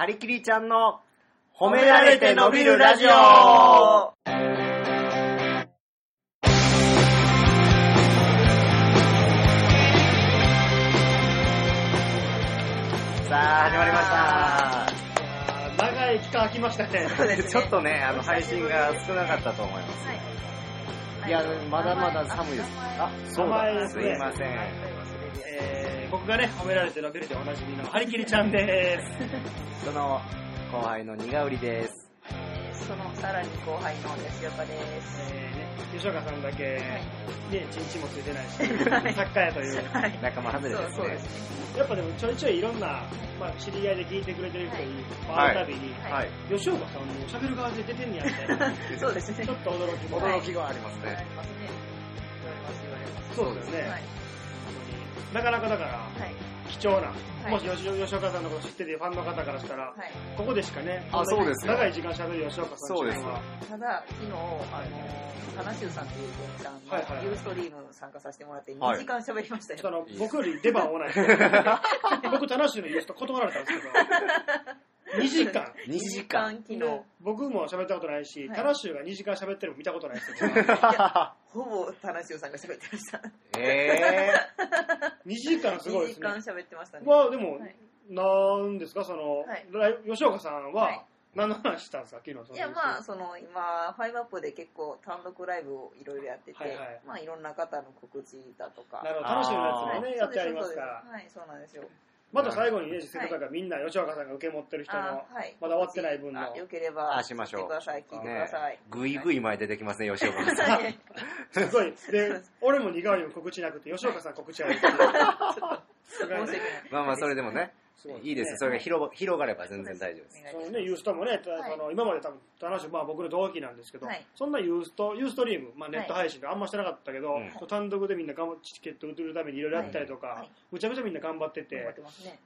はりきりちゃんの褒められて伸びるラジオさあ、始まりました。長い期間空きましたね。そうですねちょっとね、あの、配信が少なかったと思います。いや、まだまだ寒いです。あ、そうだ。すいません。えー僕がね、褒められて伸びるでおなじみのハリキリちゃんです。その、後輩の苦売りです。そのさらに後輩の吉岡です。えーね、吉岡さんだけ、ね、ちんちんもついてないし、はい作家やという。はい。仲間外れですねそうそうで。すやっぱでもちょいちょいいろんな、まあ、知り合いで聞いてくれてる人に会うたびに、はいはい。吉岡さんも喋る側で出てんねやみたいな、ね。そうですね。ちょっと驚きも。驚きがありますね。ありますね。言われます言われます。そうですね。はい。なかなかだから、はい。貴重な、いもし吉吉岡さんのこと知っててファンの方からしたら、はい。ここでしかね、あそうですよ長い時間喋る吉岡さんそうですっていのはただ、昨日、あの、花州さんっていう芸人さんはいはいはいのユーストリーム参加させてもらってはい2時間喋りましたよ。僕より出番多ない。僕、田無のユースト断られたんですけど、2時間。2時間。昨日。で、僕も喋ったことないし、はい。田無が2時間喋ってるの見たことないですよ。ほぼ花州さんが喋ってました。え2時間すごい2時ですね。間。喋ってましたね。まあでも、はい。なんですか、その、はい。吉岡さんは、はい。何の話したんですか、昨日その。いやまあその今ファイブアップで結構単独ライブをいろいろやってて、はいはい。まあいろんな方の告知だとか。なるほど、楽しみなやつもね、はい。やってありますから。はいそうなんですよまた最後にね、せっかくだからみんな吉岡さんが受け持ってる人のあ、はい。まだ終わってない分の。あよければあしましょう。聞いてください聞いてくねださい、ぐいぐい前出てきますね、吉岡さん。はい。すごい。で、俺も苦いも告知なくて、吉岡さん告知あるっていう。すごい申し訳ない。まあまあ、それでもね、すごいいです。それが広広がれば全然大丈夫です。そのね、ユーストもね、たはい。その今まで多分、話まあ僕の同期なんですけど、はい。そんなユースト、ユーストリーム、まあネット配信であんましてなかったけど、うん。こう単独でみんなチケット売るためにいろいろやったりとか、はい。はいむちゃくちゃみんな頑張ってて、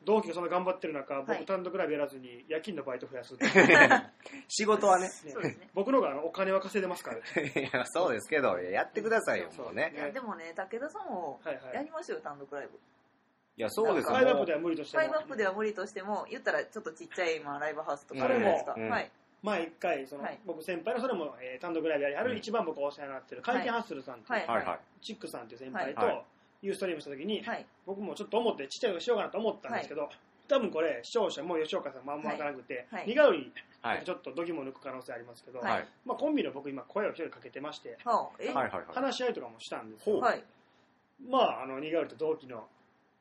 同期がそんな頑張ってる中、僕はい。単独ライブやらずに夜勤のバイト増やすっていう。ね 仕事はね、そうですね。僕の方があのお金は稼いでますからね。いや、そうですけど、いややってくださいよ、もういね。やでもね武田さんもはいはい。やりましょ単独ライブいや、そうですよ。もうファイブアップでは無理としても。ファイブアップでは無理としても言ったらちょっとちっちゃい、まあ、ライブハウスとかあるじゃないですか、うん。はい。前一回その、はい。僕先輩のそれも、えー単独ライブやりはる、うん一番僕お世話になってる回転ハッスルさんと、はい。はいはい。チックさんっていう先輩と、ユーストリームした時に、はい。僕もちょっと思ってちっちゃいのしようかなと思ったんですけど、多分これ視聴者も吉岡さんもあんま分からなくて、はい。苦売りはいち。ょっとドギも抜く可能性ありますけど。まあ、コンビの僕今声を一人かけてましてはあえはいはいはい。話し合いとかもしたんですよ、はい。まああの苦売りと同期の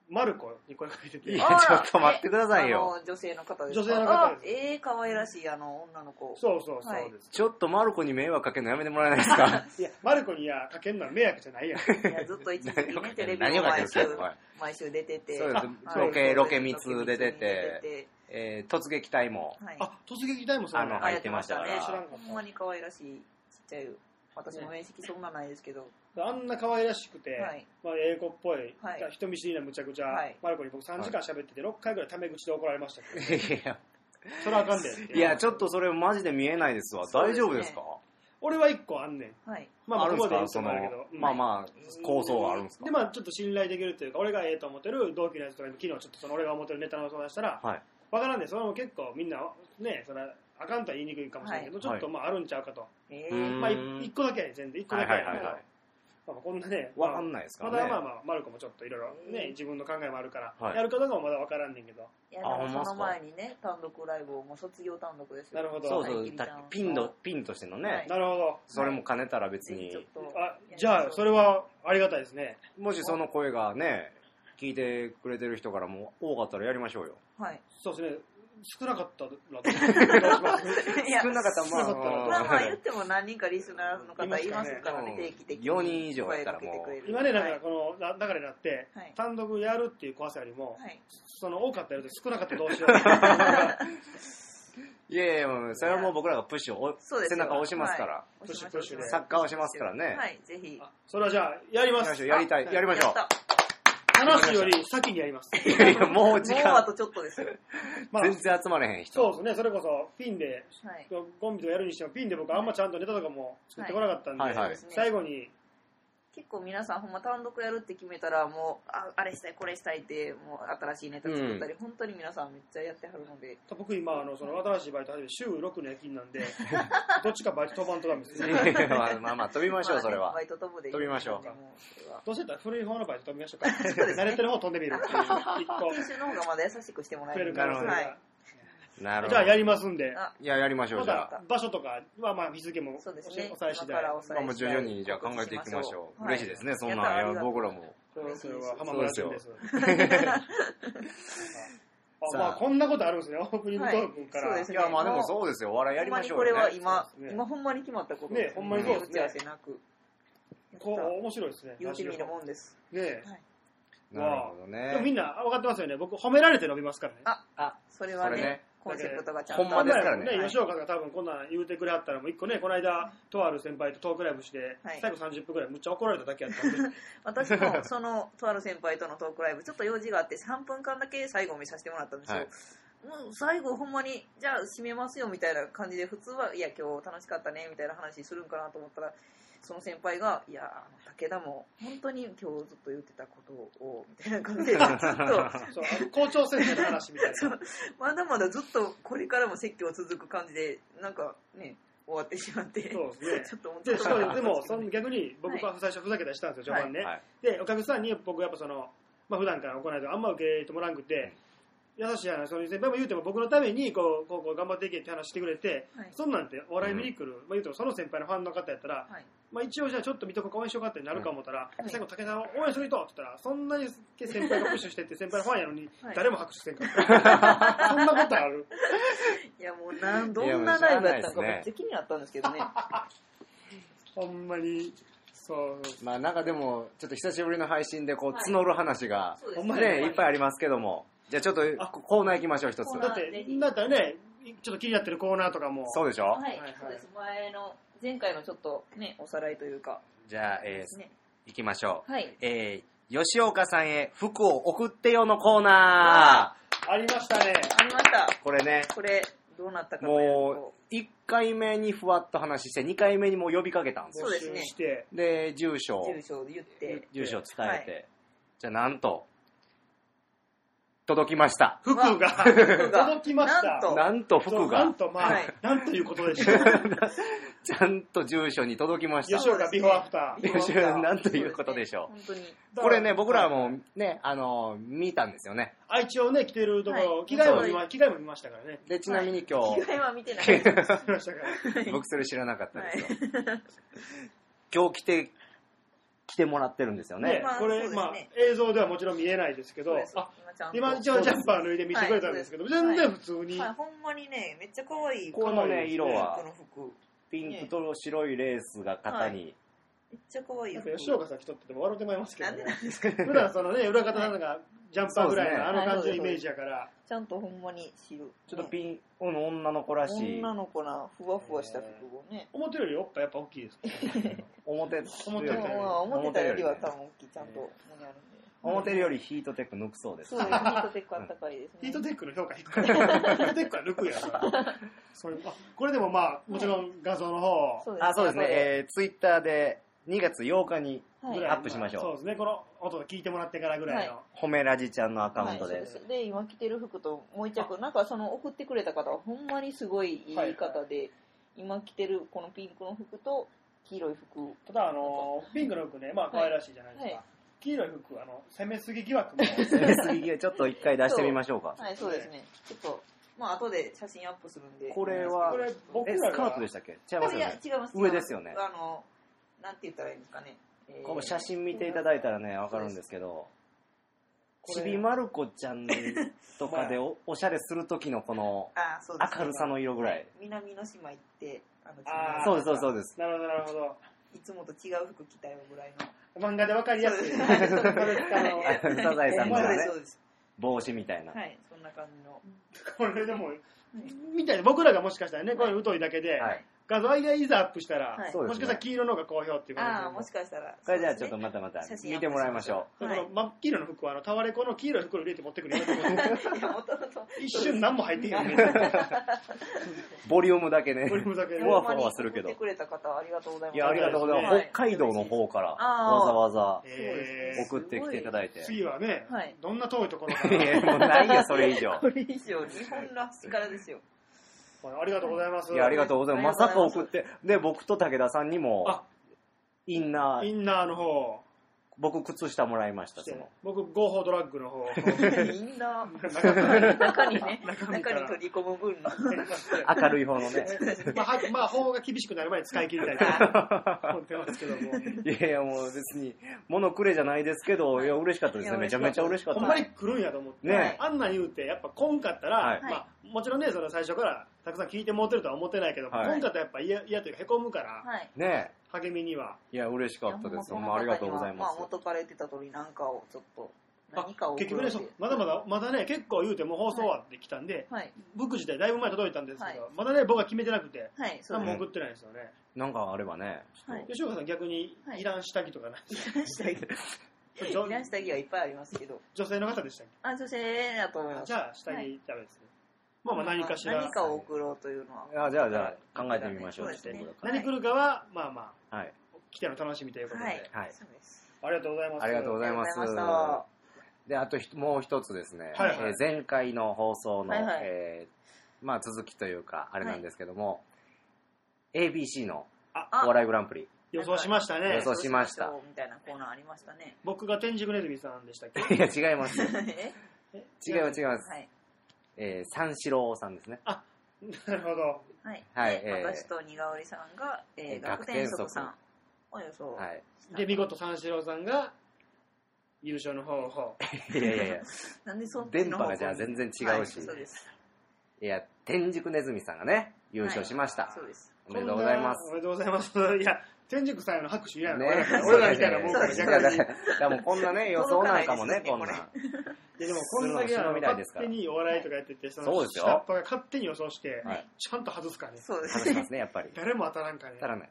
マルコに声かけてて。いやちょっと待ってくださいよ。女性の方ですか？女性の方です。あええ可愛らしいあの女の子。そうそうそうはいです、ちょっとマルコに迷惑かけるのやめてもらえないですか？い、や。マルコにはかけるのは迷惑じゃないやん。いやずっと一時期ねテレビ何をかけるも毎週毎週出てて。そうです。あロケ、ロケ密密で出て、て。えー突撃隊も、はい。あ突撃隊もそうなのあの入ってましたからあやって知らんかったほんまに可愛らしいちっちゃい私も面識そんなないですけど、あんな可愛らしくて、はい。まあ、英語っぽい、はい。人見知りなむちゃくちゃ、はい。マルコに僕3時間喋ってて6回ぐらいタメ口で怒られましたけど、いや、それはあかんでって。いや、ちょっとそれマジで見えないですわ。そうですね。大丈夫ですか？俺は1個あんねん。はい。まああるんですここで言ってかそのもあるけど、うんまあまあ、構想があるんですか？でまあちょっと信頼できるというか俺がええと思ってる同期のやつとかに昨日ちょっとその俺が思ってるネタの相談したら、はい。わからんでそれも結構みんなねそれあかんとは言いにくいかもしれないけど、はい。ちょっとまああるんちゃうかと、えうー。んまあ1個だけやね全然1個はいだけやねんけどはいはいはい。まあ、こんなね、わかんないですかまらね。だまあまあ、マルコもちょっといろいろね、自分の考えもあるから、はい。やるかどうかもまだわからんねんけど、いやであほんまっすか。もその前にね単独ライブをもう卒業単独ですよなるほど。そうそう。はいピンの、ピンとしてのね、はい。なるほど。それも兼ねたら別に。ぜひちょっ、とあじゃあ、それはありがたいですね。もしその声がね、聞いてくれてる人からも多かったらやりましょうよ。はい。そうですね、少なかったら 少なかったらまあ、少なかったらまあまあ言っても何人かリスナーの方いいますすからねね定期的に4人以上やったらもう声かけてくれる。今ね、なんはいかこのな流れになって、はい。単独やるっていう怖さよりも、はい。その多かったやると少なかったらどうしよう。いやいや、もうそれはもう僕らがプッシュを、背中を押しますから、はい。プッシュプッシュで。サッカーをしますからね。はいぜひ。あそれはじゃあ、やります。やりたい、あやりましょう。話すより先にやります。いやいや、もう時もうあとちょっとですよ。まあ全然集まれへん人。そうですね、それこそピンで、はい。コンビとかやるにしても、ピンで僕あんまちゃんとネタとかも作ってこなかったんで、はいはい。そうですね。最後に、結構皆さんほんま単独やるって決めたらもうああれしたいこれしたいってもう新しいネタ作ったり、本当に皆さんめっちゃやってはるので。僕今あのその新しいバイト始めて週6の夜勤なんでどっちかバイト飛ばんとダメですよまあまあまあ、飛びましょう、それは。バ。イト飛ぶでいい。飛びましょう。どうせやったら古い方のバイト飛びましょうか。そうですね。慣れてる方飛んでみるっていう一個研修の方がまだ優しくしてもらえる増える可能性が、はいなるほど。じゃあやりますんで。あ。いや、やりましょう、まじゃあ。だ場所とかはまあ日付もそうですね。おさえ次今からまあ、もう徐々にじゃあ考えていきましょう。はい。嬉しいですね、そんやったなん。がとう僕らも。そそれは浜村君です。あさあまあこんなことあるんですね。オープニングトークから、はい。そうですね。いや、まあでもそうですよ。お笑いやりましょうよ、ね。ほんまにこれは今、そうですね。今ほんまに決まったことねほんまにそうですね。打ち合わせなくこう面白いですね。言うてみるもんです。ねなるほどね。でもみんな分かってますよね。僕褒められて伸びますからね。あ。あ、それはね。それねコンセプトがちゃんほとんまですからね。はい。吉岡が多分こんなん言うてくれはったらもう一個ねこの間とある先輩とトークライブして、はい。最後30分ぐらいむっちゃ怒られただけやったんで。私もそのとある先輩とのトークライブちょっと用事があって3分間だけ最後見させてもらったんですよ、はい。もう最後ほんまにじゃあ締めますよみたいな感じで普通はいや今日楽しかったねみたいな話するんかなと思ったらその先輩が「いやあの武田も本当に今日ずっと言ってたことを」みたいな感じで ずっと校長先生の話みたいな。そうまだまだずっとこれからも説教続く感じでなんかね終わってしまってそうですね。ちょっと思っでしかもでも その逆に僕は最初ふざけたりしたんですよ、序盤ね、はい。でお客さんに僕やっぱその、まあ普段から行いとあんま受け入れてもらわんくて、優しい話そういう先輩も言うても僕のためにこうこうこう頑張っていけって話してくれて、はい。そんなんてお笑い見に来る、まあ言うてもその先輩のファンの方やったら、はい。まあ、一応じゃあちょっと見とこうか応援しようかってなるか思ったら、うん最後武田を応援する人って言ったらそんなに先輩がプッシュしてって先輩のファンやのにはい。誰も拍手せんかった、そんなことある？いやもうなんどんなライブやったのかめっちゃ気になったんですけどね。ほんまにそう。まあなんかでも、ちょっと久しぶりの配信でこうはい。募る話が、そうですほんまね、いっぱいありますけども。じゃあちょっとあコーナー行きましょう、一つ。だってだったらねちょっと気になってるコーナーとかも。そうでしょ？はい、そうです。前の前回のちょっとねおさらいというか。じゃあ、えー、ね。行きましょう。はい。えー、吉岡さんへ服を送ってよのコーナありましたね。ありました。ー。これね、これどうなったかもとう、1回目にふわっと話して、2回目にもう呼びかけたんですよ。そうですね。募集して。で、住所。を、住所を言って。住所を伝えて、はい。じゃあなんと、届きました。服が。届きました。なんと。なんとそう服がなん、とまあ、はい。なんということでしょう。ちゃんと住所に届きました。吉岡ビフォーアフター。ビフォーアフター。なんということでしょう。そうですねこれね、僕らもね、あの、見たんですよね。あ一応ね来てるところ、はい。着替えも見ま着替えも見ましたからね。で、ちなみに今日、本当に着替えは見てない。僕それ知らなかったですよ。はい。今日来て、来てもらってるんですよね。これ、まあ映像ではもちろん見えないですけど。あ今ちゃんと。今一応ジャンパー脱いで見せてくれたんですけど、はい全然普通に、はい、ほんまにねめっちゃ可愛い。このね、色はこ、の服ピンクと白いレースが肩に、めっちゃ可愛い。吉岡さん着とってても笑ってまいりますけど、なんでね、なんですか？普段そのね裏方さんがジャンパーぐらいのあの感じのイメージやから、ちゃんとほんまに白ちょっとピン、女の子らしい、女の子なふわふわした服をね。表よりおっぱいやっぱ大きいです表、表より。思ってたよりは多分大きいちゃんと胸あるんで。表よりヒートテック抜くそうです。そう。です。ヒートテックあったかいですね。ヒートテックの評価低い。ヒートテックは抜くやろ。そういうあこれでもまあもちろん画像の方。そうあ、そうですね。えー、ツイッターで2月8日にはいぐらい、アップしましょう。そうですね。この音を聞いてもらってからぐらいの、褒めラジちゃんのアカウントではい、そうです。で今着てる服ともう一着。なんかその送ってくれた方はほんまにすごいい。い方で、今着てるこのピンクの服と黄色い服。ただあのピンクの服ねまあ可愛らしいじゃないですか、はい。黄色い服あの攻めすぎ疑惑も。攻めすぎちょっと一回出してみましょうか。はいそうですね。ちょっとまあ後で写真アップするんで。これはこれ僕え、らがスカートでしたっけ？違いますよね。違います。上ですよね。あのなんて言ったらいいんですかね、えーこの写真見ていただいたらね、わかるんですけど、ちびまる子ちゃんとかでおおしゃれする時のこのあそうです。ね明るさの色ぐらい。南の島行ってあのそうです、そうです、そうです。なるほどなるほど。いつもと違う服着たよぐらいの。漫画でわかりやすい。サザエさんのそうほんまやねですそうです。帽子みたいな。はいそんな感じの。これでもみたいな僕らがもしかしたらねこれ疎いだけで、はい。画像がいざアップしたら、はいもしかしたら黄色の方が好評っていう可能性ああ、もしかしたら。これじゃあちょっとそうですねまたまた見てもらいましょそはいの真っ黄色の服はあのタワレコの黄色い袋入れて持ってくるやめてくださいいや、もともと。一瞬何も入ってへんねう。ボリュームだけね。ボリュームだけねふわふわするけど送ってくれた方、ありがとうございます。いや、ありがとうございます。はい北海道の方からあーわざわざえ送ってきていただいて。ー、次はね、はいどんな遠いところかいや、もうらないよ、それ以上。これ以上、日本らしからですよ。ありがとうございます。いや、ありがとうございます。まさか送って、で、僕と武田さんにもあ、インナー、インナーの方。僕靴下もらいました、その。僕合法ドラッグの方。みんな、中から中にね、中に取り込む分の。明るい方のね。まあ、はまあ、法が厳しくなる前に使い切りたいと 思ってますけども。いやいや、もう別に、物くれじゃないですけど、い。や、嬉しかったですね。めちゃめちゃ嬉しかった。ほんまに来るんやと思って、ねあんなん言うて、やっぱ来んかったら、はい。まあ、もちろんね、その最初からたくさん聞いてもってるとは思ってないけど、はい来んかったらやっぱ嫌嫌というか、へこむから、はい。ね励みには。いや、嬉しかったです。ほんまありがとうございますまあ、。元から言ってた通り、なんかをちょっと、何かを結局ね、そうまだまだ、まだね、結構言うても放送終わってきたんで、はい。ブック自体だいぶ前届いたんですけど、はいまだね、僕は決めてなくて、はい、そう何も送ってないんですよね。なんかあればね、はい吉岡さん逆にはいいらん下着とかない、いらん下着。いらん下着はいっぱいありますけど。女性の方でしたっあ、女性だと思います。けじゃあ、下着ダメですね。まあまあ何かしら。何かを送ろうというのは。あじゃあ、じゃあ、考えてみましょう。そうですね何来るかは、まあまあ、はい。来ての楽しみということで、はい。はいそうです。ありがとうございます。ありがとうございますで、あとひもう一つですね、はいはいえー前回の放送の、はいはいえーまあ、続きというか、あれなんですけども、ABC のあお笑いグランプリ。予想しましたね予。想しましたみたいなコーナーありましたね。僕が天竺ネズミさんでしたっけ？いや、違います。え？違います、違います。はい。えー三四郎さんですね。なるほど。はい。はいでえー私と似顔絵さんが、えー、えー学天則さんを予想。はい。で、見事三四郎さんが優勝の方を。いやいやいや、なんでそっち電の波がじゃあ全然違うし、はいそうです。いや、天竺ネズミさんがね、優勝しました。そうです。おめでとうございます。おめでとうございます。いや、天竺さんへの拍手いらないねの、俺らみたいなもんからそう逆に。いやだから、だからもうこんなね、予想なんかもね、こんなん。届かないいやでもこんだけ勝手にお笑いとかやってて、そそうですよ下っ端が勝手に予想して、はいちゃんと外すかね。そうです。話しますね、やっぱり。誰も当たらんかね。たらない。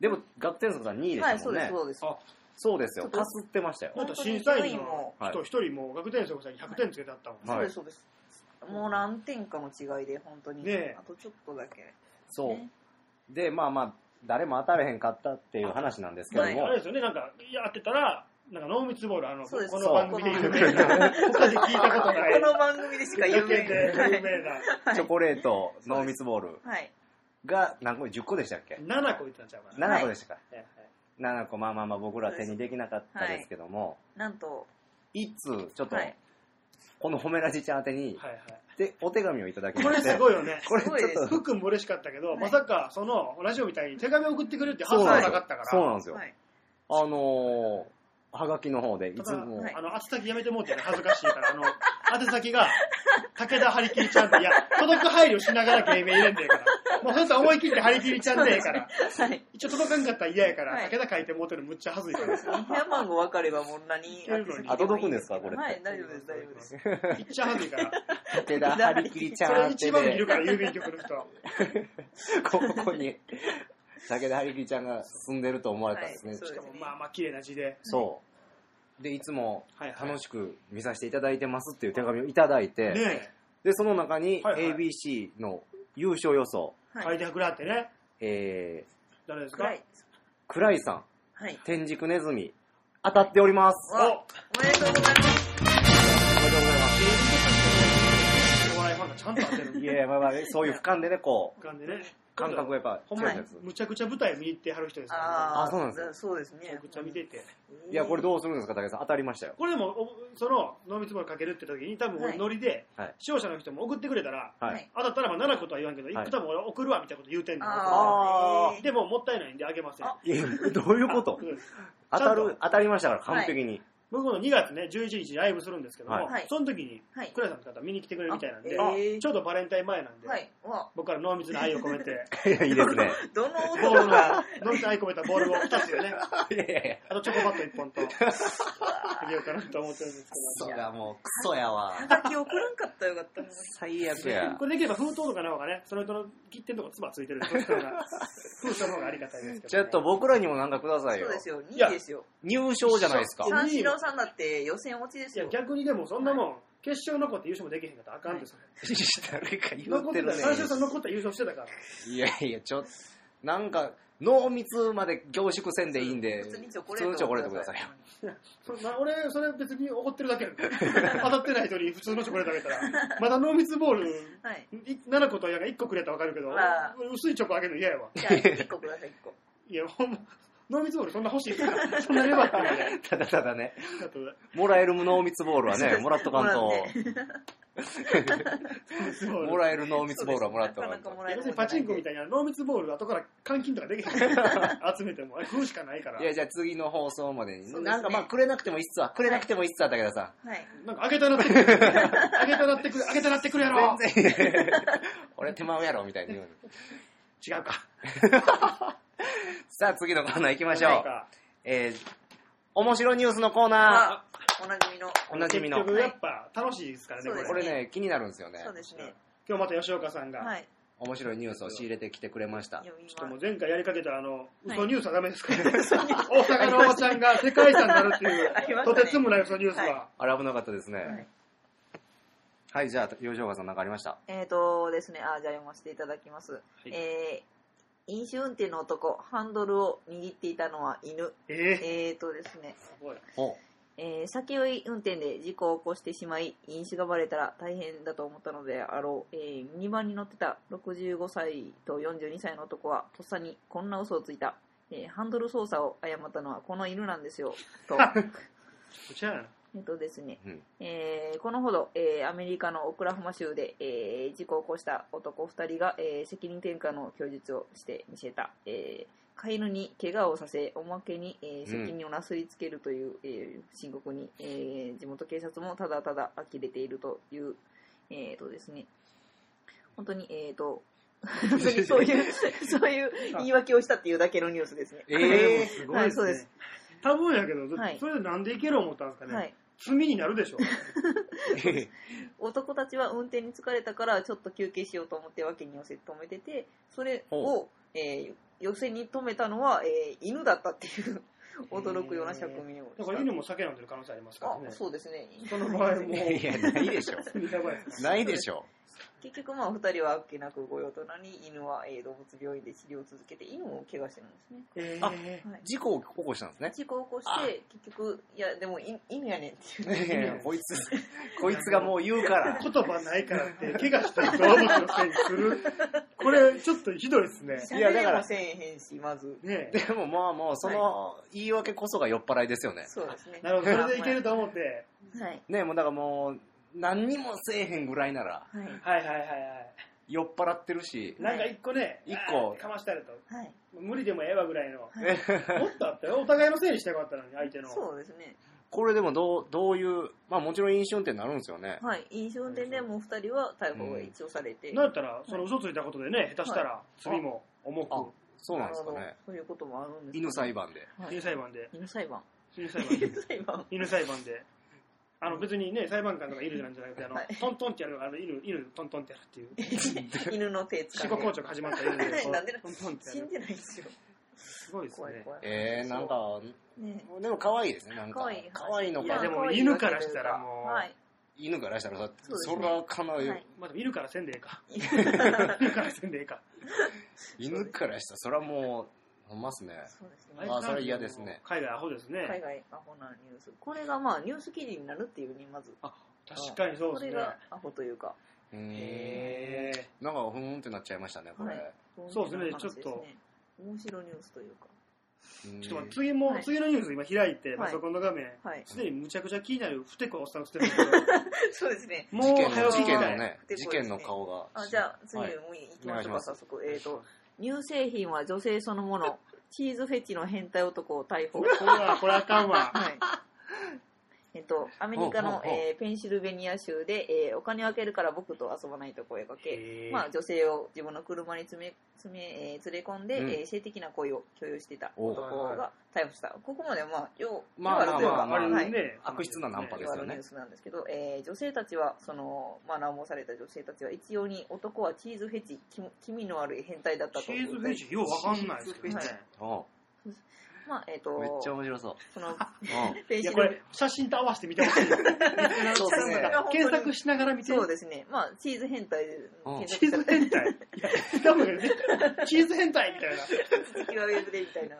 でも、学天則さん2位ではい、そうです、したもんね。そうです。あ、そうですよ。かすってましたよ。もっと本当に審査員の人一人もう学天則さんに100点つけてあったもん。はいそうです、そうです。もう何点かの違いで、本当に。ねえあとちょっとだけ。そうね。で、まあまあ、誰も当たれへんかったっていう話なんですけどもあれ、ですよね、なんか、やってたら、なんか濃密ボール、あの、そうですこの番組で有名な、他で聞いたことない。この番組でしか有名でな。有名な。チョコレート、濃密ボールはい。が何個 ?10 個でしたっけ？7個言ってたんちゃうかな。?7 個でしたか？はい7個、まあまあまあ僕ら手にできなかったですけども、なんと、いつ、ちょっとはい、この褒めラジちゃん宛てに、はいはい。で、お手紙をいただきこれまして。すごいよね。これちょっすごいですと、ふっくんも嬉しかったけど、はいまさか、その、ラジオみたいに手紙を送ってくれるって発想がそうなかったから。そうなんですよ。はい。あのー、はがきの方で、いつも、はいあの、宛先やめてもうてね、恥ずかしいから、あの、宛先が、武田張り切りちゃんって、いや、届く配慮しながら芸名入れんでええから。もうほんと思い切って張り切りちゃんでええから。はい。一応届かんかったら嫌やから、はい武田書いてもうてるのむっちゃ恥ずいから。部屋番号分かればもう何あ届くんですかこれはい、大丈夫です、大丈夫です。めっちゃ恥ずいから。武田張り切りちゃんそれ宛てで一番いる、から、郵便局の人。ここに、武田張り切りちゃんが住んでると思われたんですね。はいそうですしかも、まあまあ、綺麗な字で。そう。で、いつも楽しく見させていただいてますっていう手紙をいただいて、ねで、その中に ABC の優勝予想、え、はい。書いてくれはってね。え誰ですか？暗い。さん、はい。天竺ネズミ、当たっております。おわおめでとうございます。おめでとうございます。お笑いファンがちゃんと当てる。いやいや、まあまあ、そういう俯瞰でね、こう、感じね。感覚がやっぱほんまに。むちゃくちゃ舞台見に行ってはる人ですから、ああそうなんですよ。そうですねめちゃ。くちゃ見てて。いや、これどうするんですか、武井さん。当たりましたよ。これでも、おその、濃密ボールかけるって時に、多分俺はいノリで、はい視聴者の人も送ってくれたら、ははいい。当たったらまあ7個とは言わんけど、はい1個多分俺送るわみたいなこと言うてんの。あーでも、もったいないんであげません。あいや、どういうこと？うん当たる当たりましたから、完璧に。僕の2月ね、11日にライブするんですけども、はいその時に、はい。クラさんの方見に来てくれるみたいなんで、あえーちょうどバレンタイン前なんで、はい。わ、僕から濃密な愛を込めて、いいですね。どのボー男ルのが、、濃密な愛を込めたボールを2つでね、いやいやいや。あとチョコバット1本と、あげようかなと思ってるんですクソがもう、クソやわ。はがき送らんかったらよかった。最悪けど、やこ。れできれば封筒とかの方がね、その人の切手のとこつばついてるんで、そっちの方が封筒の方がありがたいですけど、ちょっと僕らにもなんかくださいよそう。ですよ、2いや位ですよ。入賞じゃないですか。いや三四郎さんだって予選落ちですいやよ。逆にでもそんなもん、決勝残って優勝もできへんかったらあかんですよ。誰か言残ってたるね。三四郎さん残ったら優勝してたから。いやいや、ちょっと、なんか、濃密まで凝縮せんでいいんで、普通にチョコ普通のチョコレートくださいよ。そな俺、それ別に怒ってるだけやんか。当たってない人に普通のチョコレートあげたら、まだ濃密ボール、はい。い7個とやが1個くれたらわかるけど、薄いチョコあげるの嫌やわ。じゃあ、1個ください、1個。いや、ほんま、濃密ボールそんな欲しいか？そんな粘ってまで。ただただね、もらえる濃密ボールはね、もらっとかんともらえる濃密ボールはもらっとかんとなかなか。もらえるパチンコみたいな濃密ボール後から換金とかできへん。集めても。あれ食うしかないからい。や、じゃあ次の放送までに。そうですねなんかまあ、くれなくてもいいっすわ。くれなくてもいいっすわ、武田さん。はい。なんかあげたなってくる。あげたなってくる。あげたなってくるやろ。全然。俺手間やろ、みたいに言うの。違うか。さあ、次のコーナー行きましょう。えー、面白ニュースのコーナあ、おなじみの。ー。おなじみの。結局やっぱ楽しいですからね、これそうですこれね、気になるんですよねそう。ですね。今日また吉岡さんが、はい。面白いニュースを仕入れてきてくれました。読みちょっともう。前回やりかけたあの、はい嘘ニュースはダメですから、ね、大阪のおばちゃんが世界遺産になるっていう ありま、したねとてつもない嘘ニュースは、はあれ危なかったですね。はいはい、じゃあ、吉岡さんなんかありました？えっとですね、あ、じゃあ読ませていただきます。いえー、飲酒運転の男、ハンドルを握っていたのは犬。えー、えーとですね、すごい。おえー酒酔い運転で事故を起こしてしまい飲酒がバレたら大変だと思ったのであろう、えーミニバンに乗ってた65歳と42歳の男はとっさにこんな嘘をついた、えーハンドル操作を誤ったのはこの犬なんですよと こちらやな。えっとですね、うんえーこのほど、えーアメリカのオクラホマ州で、えー事故を起こした男2人が、えー責任転嫁の供述をして見せた、えー飼い犬に怪我をさせおまけに、えー責任をなすりつけるという、えー申告に、えー地元警察もただただ呆れているという、えーとですね、本当に、えーと 本当にそういう、そういう言い訳をしたっていうだけのニュースですね。えーすごいですねはいそうです。多分やけど、はいそれでなんでいける思ったんですかね。はい。罪になるでしょ。男たちは運転に疲れたからちょっと休憩しようと思って脇に寄せて止めててそれほを、えー寄せに止めたのは、えー犬だったっていう驚くような釈明をしただから犬も酒飲んでる可能性ありますからねあ。そうですねその場合もう、いや、ないでしょ。やばいですないでしょ。結局まあ2人はあっけなくご用となり犬は、えー動物病院で治療を続けて犬も怪我してるんですね、えあーはい、事故を起こしたんですね。事故を起こして結局いやでもい犬やねんっていういやいやこいつ、こいつがもう言うから。言葉ないからって、怪我してる動物のせいにする。これ、ちょっとひどいですね。いやだから喋れもせえへんしまずねでもまあもう、その言い訳こそが酔っ払いですよね。そうですねなるほど、それでいけると思って。はいねもうだからもう、何にもせえへんぐらいなら、はいはいはいはいはい。酔っ払ってるし、なんか一個ね、一個かましたると。はい無理でもええわぐらいの。はいもっとあったよ。お互いのせいにしてよかったのに、相手の。そうですねこれでもどう、どういう、まあもちろん飲酒運転になるんですよね。はい、飲酒運転でもう2人は逮捕が一応されて、なんやったら、その嘘ついたことでね、下手したら罪も重あく、そうなんですかね。そういうこともあるんです犬裁判で。はい犬裁判で、犬裁判犬裁判で、犬裁判犬裁判で。あの別にね、裁判官とかいるなんじゃなくて、あの、はいトントンってやる、あの犬、犬トントンってやるっていう。犬の手死後使って硬直始まった犬で、こ うなんでトントンってやる。死んでないですよすごいですね。怖い怖いえー、なんか、ねでも可愛いですね、なんか。可愛い可愛いのか。いやでもでも、犬からしたらもうはい犬からしたらさ、そうですねそらかなり、はいまあでも犬からせんでええか。犬からせんでええか。犬からしたらそらもう、ほんますね。そうですあねーそれ嫌ですね。海外アホですね。海外アホなニュース。これがまあニュース記事になるっていうねまず。確かにそうですね。これがアホというか。へー。なんか、ふーんってなっちゃいましたね、これ。はい。そうですね。ちょっと。面白いニュースというか。うん。ちょっと次も、はい。次のニュース今開いて、はい。パソコンの画面、はい。すでにむちゃくちゃ気になる不手こおっさん映ってるんですけど、そうですね。もう事件の。ね、事件の顔が。あじゃあ次はい。もう行きましょうか、早速。えっ、と乳製品は女性そのもの。チーズフェチの変態男を逮捕。これは、これあかんわ。はいえっと、アメリカのえーペンシルベニア州で、えーお金をあげるから僕と遊ばないと声かけ、まあ、女性を自分の車に詰め詰め、えー連れ込んで、うん。えー性的な行為を共有していたお男が逮捕した。ここまではまあ、よう、まあまあまあまあはい。ね悪質なナンパですよね。ニュー。スなんですけど、えー女性たちは、その、まあ、乱暴された女性たちは、一様に男はチーズフェチ、気味の悪い変態だったと。チーズフェチようわかんないですけどね。はい。おまあ、えっ、と、めっちゃ面白そう。その、うん。いやこれ写真と合わせて見てほしい。そうですね検索しながら見て。そうですね。まあ、チーズ変態でうん。チーズ変態。いや多分ねチーズ変態みたいな。敵はウェブでみたいな。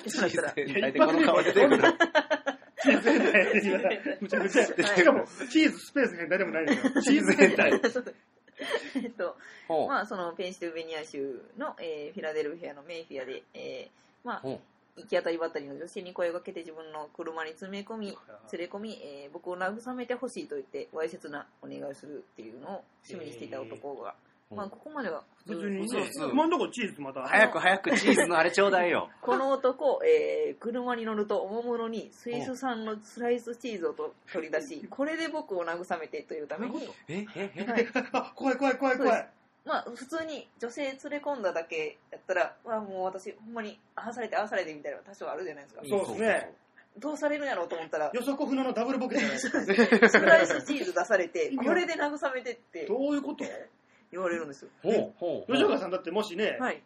チーズ変態でこの顔出てくる。チーズ変態って言われたらむちゃくちゃ。しかもチーズスペース変態でもないんですよチーズ変態えっと、ほうまあ、そのペンシルベニア州の、えーフィラデルフィアのメイフィアで、えーまあ、行き当たりばったりの女性に声をかけて自分の車に詰め込み、連れ込み、えー僕を慰めてほしいと言って、わいせつなお願いをするっていうのを趣味にしていた男が、えー。まあ、ここまでは普通別にね。そうそう今んとこチーズまた。早く早くチーズのあれちょうだいよ。この男、えー車に乗るとおもむろにスイス産のスライスチーズをと取り出し、これで僕を慰めてというために、え、え、え、はい。あ 怖い怖い怖い怖いまあ普通に女性連れ込んだだけやったら、まあ、もう私ほんまにああされてああされてみたいなの多少あるじゃないですか。そうですねどうされるんやろうと思ったら、予測不能のダブルボケじゃないですか スライスチーズ出されて、これで慰めてってどういうこと？言われるんですよ。ほうほう。吉岡さんだってもしね、はい。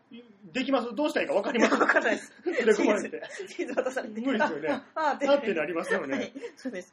できます？どうしたらいいか分かります わかんないです。連れ込まれてチーズ渡されて。無理ですよねああ、ってあってなりますよはねい、そうです。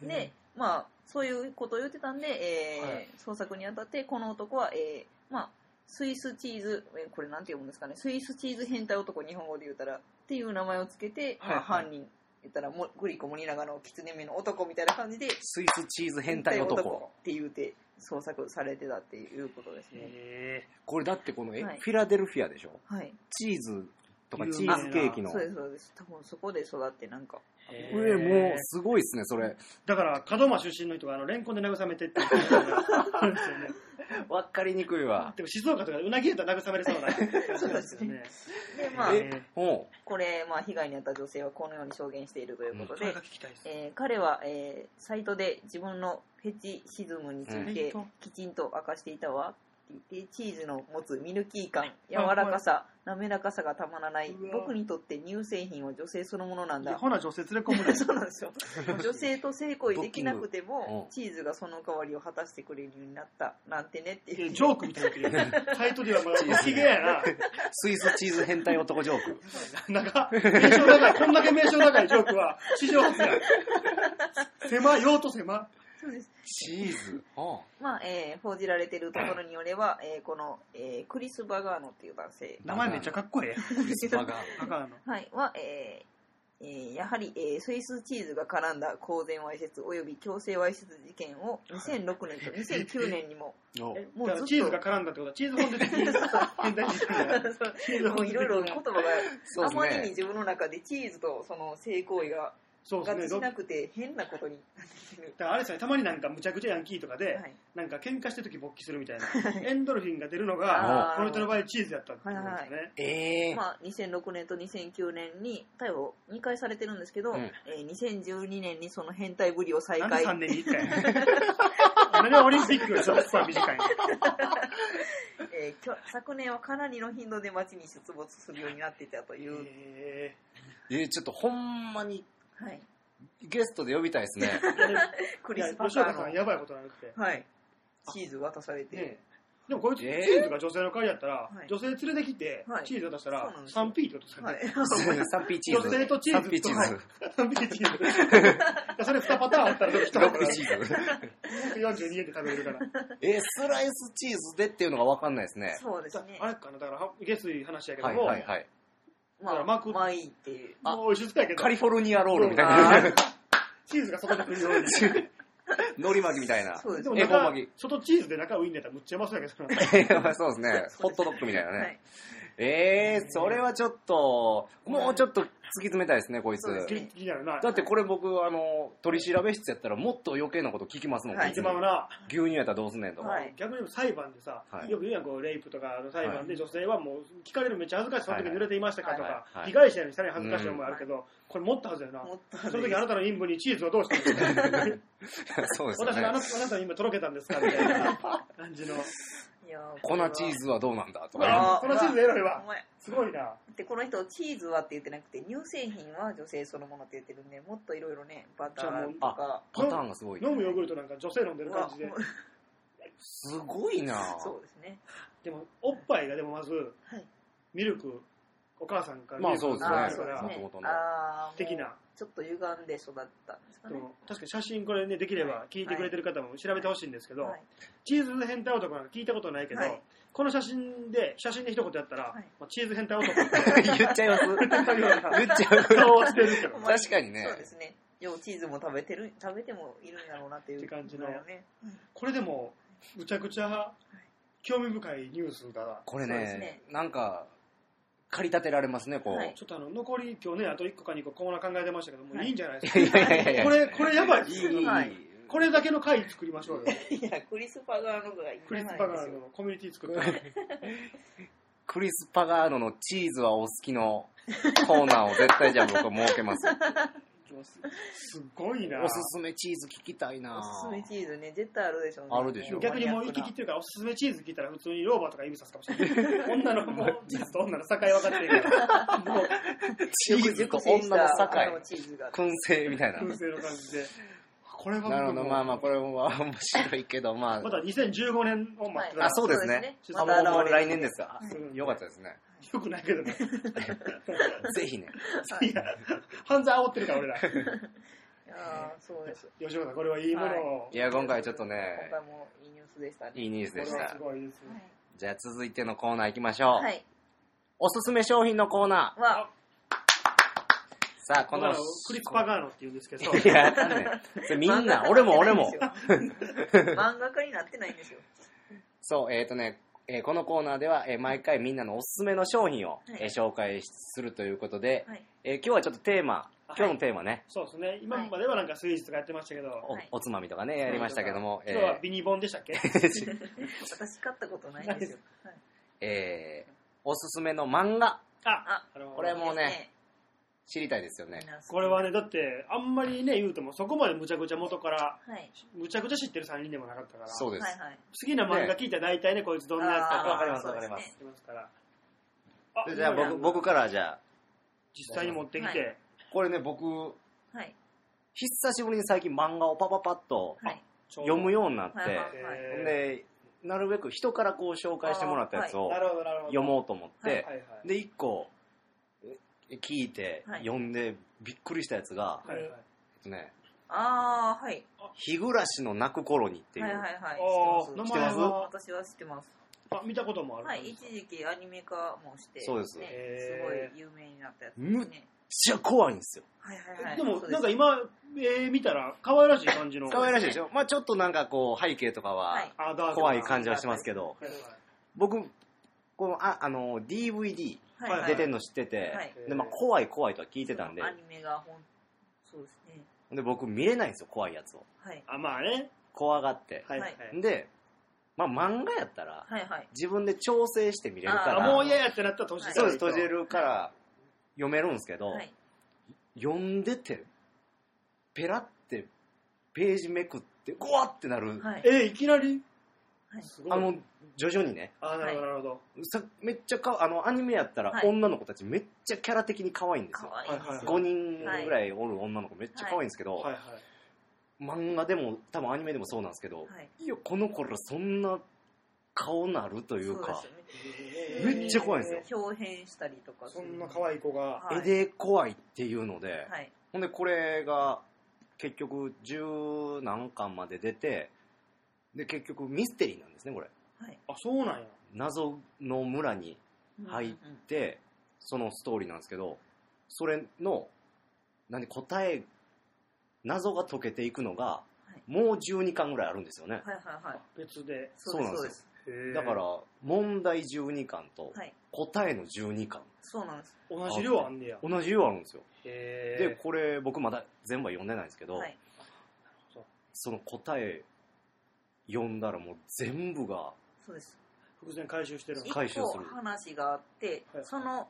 で、まあ、そういうことを言ってたんで、えーはい捜索にあたって、この男は、えーまあ、スイスチーズ、えーこれなんて読むんですかね、スイスチーズ変態男、日本語で言うたら、っていう名前をつけて、まあ、はいはい犯人、言ったらも、グリコ・森永の狐目の男みたいな感じで、スイスチーズ変態男。って言うて、捜索されてたっていうことですね。へこれだってこの、えはいフィラデルフィアでしょ？はい。チーズとかチーズケーキの。そう。です、そうです。多分そこで育って、なんか、えこれもうすごいっすね、それ。だから門真出身の人があのレンコンで慰めてって言ってるからですよね。わかりにくいわ。でも静岡とかうなぎやったら慰めれそうなそうですね。で、まあ、これ、まあ、被害に遭った女性はこのように証言しているということで、それが聞きたいです。えー彼は、えーサイトで自分のフェチシズムについてうん。きちんと明かしていたわ。って言ってチーズの持つミルキー感柔らかさ滑らかさがたまらない僕にとって乳製品は女性そのものなんだ。ほな女性連れ込むね そうなんですよ。女性と性行為できなくてもチーズがその代わりを果たしてくれるようになったなんてねっていう。ジョークみたいなこと言うねサイトではまだご機嫌やな。う。スイスチーズ変態男ジョーク。なんか、名称高い、こんだけ名称高いジョークは、史上初や。狭い、用途狭。そうですチーズ？は まあ、えー報じられているところによれば、えーこの、えークリス・バガーノっていう男性名前めっちゃかっこええ。あ、クリスパガー。あかんの。はい、は、えーえーやはり、えースイスチーズが絡んだ公然わいせつ及び強制わいせつ事件を2006年と2009年にも、おえもうずっとチーズが絡んだってことは、チーズ本的に変態にしてるやんチーズもいろいろ言葉が、そうですあまりにね。自分の中でチーズとその性行為がそうですね。しなくて変なことに。なってきてる。だからあれですね、たまになんかむちゃくちゃヤンキーとかで、はい。なんか喧嘩してる時勃起するみたいな、エンドルフィンが出るのあが、ー。この人の場合チーズやったってことですね。ええまあ、2006年と2009年に逮捕2回されてるんですけど、うん。えー2012年にその変態ぶりを再なんで開3年に1回なんでオリンピックよ。りそこは短いの。えーきょ昨年はかなりの頻度で街に出没するようになっていたという、へえーちょっとほんまにはい、ゲストで呼びたいですね。クリス・パカ吉岡さんーやばいことなんて。の、はい、チーズ渡されて、ねでもこいつ、チえーーズが女性の代わりやったら、はい女性連れてきて、はいチーズ渡したらそうなんですよ 3P ってことですかはね。い、サンピーチーズ。女性とチーズサンピーチーズ。3P チーズ。それ2パターンあったらどっちとロックチーズ。42円で食べれるから。えースライスチーズでっていうのがわかんないですね。そうですねあれかな、だから、下水話やけどはいも、はいはい。まあマクまあいいっていうもう美味しそうやけどカ、リフォルニアロールみたいあな。チーズがそこで来るように。海苔巻きみたいな。そうですでも恵方中巻き。外チーズで中ウインナーやったらむっちゃうまそうやけどな。そうですね。ホットドッグみたいなはいね。えー、それはちょっと、もうちょっと突き詰めたいですね、こいつ気気になるな。だってこれ僕、あの、取り調べ室やったらもっと余計なこと聞きますもん、はい一番な、牛乳やったらどうすんねんとか。はい逆に裁判でさ、はいよく言うやん、こう、レイプとかの裁判で女性はもう、聞かれるめっちゃ恥ずかしい、その時はい濡れていましたかとはいかは、い被害者よりさらに恥ずかしい思いあるけど、これもっとはずやな。その時あなたの陰部にチーズをどうしたんですかそうですよ私があなね。たあなたの陰部とろけたんですかみたいな感じの。いやー粉チーズはどうなんだとか。あーこのチーズエロいわすごいな。でこの人チーズはって言ってなくて乳製品は女性そのものって言ってるんでもっといろいろねバターとか。パターンがすごい。飲むヨーグルトなんか女性飲んでる感じで。すごいな。そうですね。でも、おっぱいがでもまず、はい。ミルク、お母さんからまあそうですね。的な。ちょっと歪んで育ったんですかね。確かに写真これね、できれば聞いてくれてる方も調べてほしいんですけど、はい。チーズ変態男なんか聞いたことないけど、はい。この写真で、写真で一言やったら、はい。まあ、チーズ変態男って 言っちゃいます？言っちゃう。顔をしてるけど確かにね。そうですね。ようチーズも食べてる食べてもいるんやろうなっていうって感じの。これでも、むちゃくちゃ興味深いニュースだな。これねね、なんか、駆り立てられますね、こう。はいちょっとあの、残り今日ね、あと1個か2個コーナー考えてましたけど、もいいいんじゃないですか。いやいやいやこれ、これやばいっいこれだけの回作りましょうよ。いやクリス・パガーノがいクリス・パガーのコミュニティ作った。クリス・パガーノのチーズはお好きのコーナーを絶対じゃあ僕は設けます。すごいな。おすすめチーズ聞きたいな。おすすめチーズね。絶対あるでしょうね。あるでしょ逆にもう行き切ってるから、おすすめチーズ聞いたら普通にローバーとか指さすかもしれない。女のもうチーズと女の境分かってるから、もうチーズと女の 境。チーズが。燻製みたいな。燻製の感じで。これはなるほど、まあまあ、これは面白いけど、まあ。まだ2015年を待ってたあ、ら、そうですね。あ、もう来年ですか。うんよかったですね。よくないけどね。ぜひね。いや、犯罪煽ってるから俺ら。いやーそうです吉岡さん、これはいいものを。いや、今回ちょっと今ね、回もいいニュースでしたねいいニュースでしたす。ごいです。じゃあ続いてのコーナー行きましょう。はいおすすめ商品のコーナはー。さあ、このクリス・パガーノって言うんですけど、いや、ねんそれみんな、俺も俺も。漫画家になってないんですよ。そう、えっ、とね、えーこのコーナーでは、えー毎回みんなのおすすめの商品を、はい。えー紹介するということで、はい。えー今日はちょっとテーマ、今日のテーマね、そうですね。今まではなんかスイーツとかやってましたけど、おはい。おつまみとかね、やりましたけども、今日はビニボンでしたっけ？私買ったことないんですよ。はい。えーおすすめの漫画、あ、あこれもうね知りたいですよね。これはね、だって、あんまりね、言うても、そこまでむちゃくちゃ元から、はい。むちゃくちゃ知ってる3人でもなかったから、そうです。はいはい。好きな漫画聞いたら大体ね、こいつどんなやつかあーわかりますそうですね。わかります。ますから。じゃあ僕僕からじゃあ、実際に持ってきて、はこれね、僕、はい。久しぶりに最近漫画をパパパッとはい。読むようになって、はいはいはい。えーで、なるべく人からこう紹介してもらったやつをなるほど、なるほど。読もうと思って、はいはいはい。で、一個、え聞いて、はい。読んでびっくりしたやつが、はい。はい。えっとね、ああはい。日暮らしの泣く頃にっていう、はいはいはい。あー知ってます。知ってます？私は知ってます。あ、見たこともある。はい一時期アニメ化もしてそうです。ねへー。すごい有名になったやつですむっねちゃ怖いんですよ。はいはいはい。でも、そうす。なんか今、えー、見たら、可愛らしい感じの。可愛らしいでしょ？まあちょっとなんかこう背景とかは怖い感じはしますけど、はい。はい。僕、このああの DVD 出てんの知ってて、はい。でまあ、怖い怖いとは聞いてたんで。ア、ニメがほんそうですね。で僕見れないんですよ、怖いやつを。はい。あ、まあね。怖がって。はい。ははい。い。で、まあ漫画やったら、はいはい。自分で調整して見れるかあら、あ、もう嫌やってなったら閉じたそうです、閉じるから読めるんですけど、はい。読んでて、ペラってページめくって、ゴワってなる、はい。えー、いきなり？はいすごい。あの、徐々にね、あ、なるほど、なるほど。さめっちゃかあのアニメやったらはい。女の子たちめっちゃキャラ的に可愛いんですよ。可愛いですよ。はい5人ぐらいおる女の子めっちゃ可愛いんですけど、はい。はい。漫画でも多分アニメでもそうなんですけど、はい。いやこの頃そんな顔なるというかそうですよね。めっちゃ怖いんですよ。表変したりとかする。そんな可愛い子が。はい。絵で怖いっていうので、はい。ほんでこれが結局十何巻まで出てで結局ミステリーなんですねこれ。はい。あ、そうなんや。謎の村に入って、そのストーリーなんですけどそれの何答え謎が解けていくのが、い。もう12巻ぐらいあるんですよね、はいはいはい。別で。そうなんですすへー。だから問題12巻とはい。答えの12巻。そうなんです。同じ量あんねや。同じ量あるんですよ。へでこれ僕まだ全部は読んでないんですけど、はい。その答え読んだらもう全部がそうです。伏線回収してる回収する個話があって、はい。その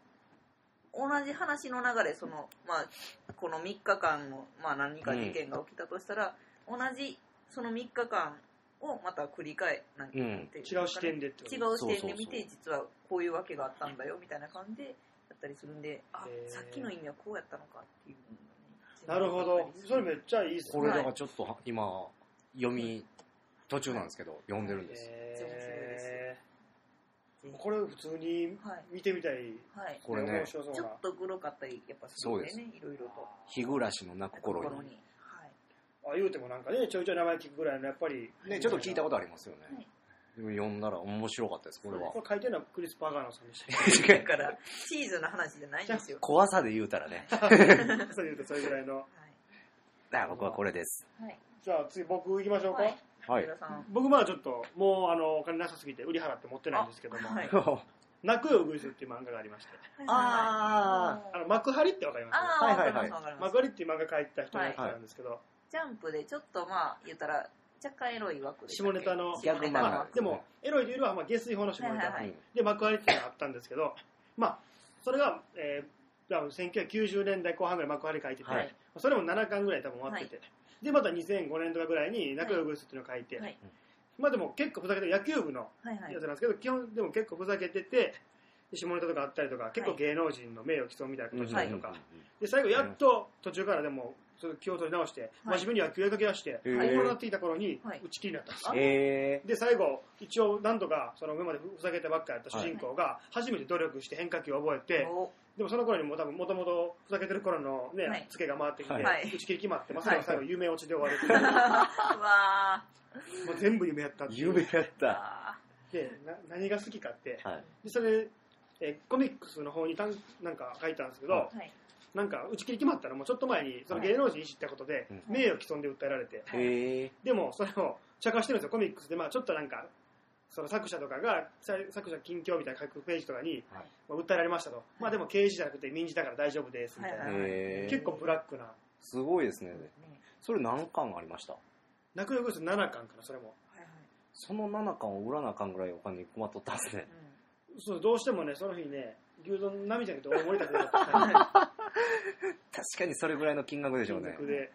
同じ話の流れその、まあ、この3日間の、まあ、何か事件が起きたとしたら、同じその3日間をまた繰り返なんていうか違う視点で違う視点で見て実はこういうわけがあったんだよみたいな感じでやったりするんであさっきの意味はこうやったのかっていうなるほど。それめっちゃいいっすね。これだからちょっと今読み途中なんですけど読んでるんです。これ普通にはい見てみたい。はい。これね。ちょ面白そうな。っ。とグロかったりやっぱするんでねいろいろと。日暮らしの泣く頃に。はい。あ言うてもなんかね、ちょいちょい名前聞くぐらいのやっぱり。ねちょっと聞いたことありますよね、はい。でも読んだら面白かったですこれは。これ書いてるのはクリス・パガーノさんでしたっだからチーズの話じゃないんですよ。怖さで言うたらね。け そう言うとそれぐらいの。はい。だから僕はこれです。はい。じゃあ次僕行きましょうか。はいはい。僕まあちょっともうあのお金なさすぎて売り払って持ってないんですけども。はい「泣くよウグイス」っていう漫画がありまして。ああの幕張ってわかります？あーはいはいはい。幕張っていう漫画書いた人のやつなんですけど、ジャンプでちょっとまあ言ったら若干エロい枠で下ネタのギャグ漫画まあでもエロいというよりはまあ下水法の下ネタ、はいはいはい。で幕張っていうのがあったんですけど。まあそれが、えー、多分1990年代後半ぐらい幕張書いてて、はい。それも7巻ぐらい多分終わってて、でまた2005年とかぐらいに「泣くよウグイス」っていうのを書いて、はい。まあでも結構ふざけて野球部のやつなんですけど、基本でも結構ふざけててで下ネタとかあったりとか結構芸能人の名誉毀損みたいなことしたりとか、で最後やっと途中からでもそれ気を取り直して、はい。真面目に野球やりかけ出して、へー。大物になっていた頃にはい。打ち切りになったんですよ、えで最後一応なんとかその今までふざけてばっかやった主人公が初めて努力して変化球を覚えて、おでもその頃にも多分もともとふざけてる頃のね、はい。ツケが回ってきて、はい。打ち切り決まって、まあ、それが最後夢落ちで終わるっていう。う わもう全部夢やったっていう。夢やっーた。あでな何が好きかって。はい。でそれえーコミックスの方にたんなんか書いたんですけど、はーはい。なんか打ち切り決まったらもうちょっと前にその芸能人いじったことでうん。名誉毀損で訴えられて、へえでもそれを茶化してるんですよコミックスで。まあちょっとなんかその作者とかがさ作者近況みたいな書くページとかに、はい。まあ訴えられましたと、まあでも刑事じゃなくて民事だから大丈夫ですみたいな、はい結構ブラックな。すごいですね。ね。それ何巻ありました？泣くよぐす7巻かなそれも。はいはい。その7巻を売らなあかんぐらいお金に困っとったんですね。そうどうしてもねその日ね牛丼並じゃなくて大盛り食べたかった。確かにそれぐらいの金額でしょうね。金額で。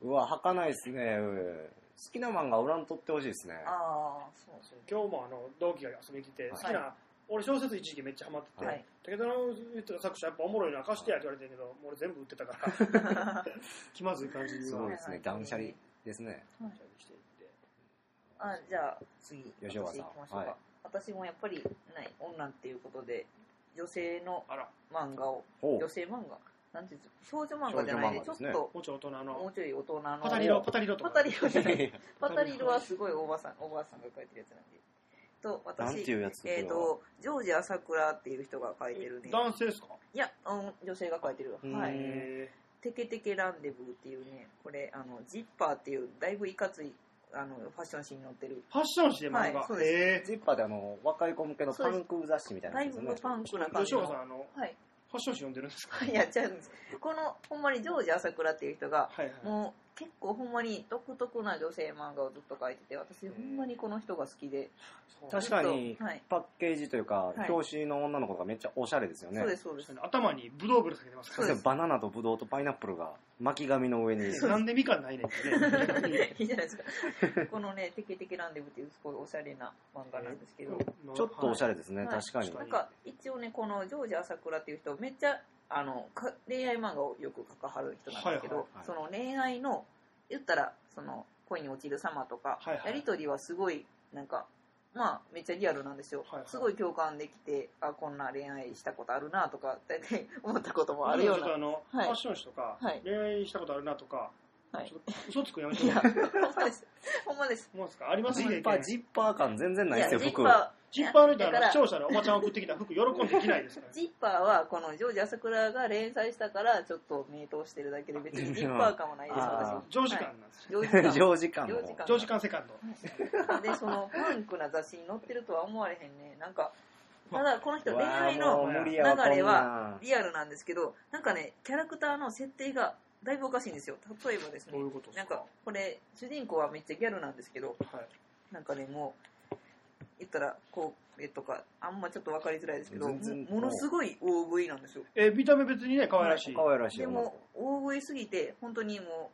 うわはかないですね。うん好きな漫画売らんとってほしいですね。ああそうそう今日もあの同期が遊びに来て、はい。好きな、俺小説一時期めっちゃハマってて、はい。武田の言ってた作者やっぱおもろいな貸してやって言われてるけどもう俺全部売ってたから 気まずい感じには。すごいですね。はい。断捨離ですね。していって。あじゃあ次。吉岡さん。私行きましょうか、はい。私もやっぱりない女っていうことで女性のあら。漫画を。女性漫画なんていうんですか少女漫画じゃないでちょっともうちょい大人ものうちょい大人の。パタリロパタリロとか。パタリロじゃない。パタリロはすごいおばさんおばあさんが書いてるやつなんで。と私えっ、とジョージ朝倉っていう人が書いてるね。男性ですか？いや、うん、女性が書いてるうんはい。へテケテケランデブーっていうねこれあのジッパーっていうだいぶいかついあのファッション誌に載ってる。ーファッション誌で漫画、はいそうです。へジッパーであの若い子向けのパンク雑誌みたいなだいやつですよね。ぶパンクなえ感じの。吉岡さんあのはいファッション誌読んでるんですか？いや違うんです。このほんまにジョージ朝倉っていう人がはいはい。もう結構ほんまに独特な女性漫画をずっと書いてて私ほんまにこの人が好きで。確かにパッケージというかはい。表紙の女の子がめっちゃおしゃれですよね。そうですそうです。頭にブドウぶら下げてますからそうです。バナナとブドウとパイナップルが巻き紙の上に。なんでみかんないねんってね。いいじゃないですか。このね「テケテケランデブ」っていうすごいおしゃれな漫画なんですけど。ちょっとおしゃれれですね、はい。確かに。確なんか一応ねこのジョージ朝倉っていう人めっちゃあのか恋愛漫画をよく書かはる人なんですけど、はいはいはい。その恋愛の言ったらその恋に落ちる様とか、はいはい。やり取りはすごいなんかまあめっちゃリアルなんですよ、はいはい。すごい共感できてあこんな恋愛したことあるなとか大体思ったこともあるような。あの、はい。ファッション誌とか、はい。恋愛したことあるなとかはい。嘘つくのやめてほんまです。ほんまです。もうですか？ありますジッパー、ジッパー感全然ないですよ、ジッ服。パジッパーの人だからは視聴者のおばちゃん送ってきた 服喜んで着ないですからー、ジッパーはこのジョージ朝倉が連載したからちょっと名答してるだけで別にジッパー感はないです、あ私。長時間なんですよ、はい。上時間も。上時間長時間セカンドで、そのファンクな雑誌に載ってるとは思われへんね。なんか、ただこの人恋愛の流れはリアルなんですけど、なんかね、キャラクターの設定がだいぶおかしいんですよ。例えばですねどういうこと、ですか？なんか、これ、主人公はめっちゃギャルなんですけど、はい。なんかね、もう、言ったら、こう、えとか、あんまちょっと分かりづらいですけど、もものすごい大食いなんですよ。え見た目別にね可愛らしい、可愛らしいよ。でも、大食いすぎて、本当にも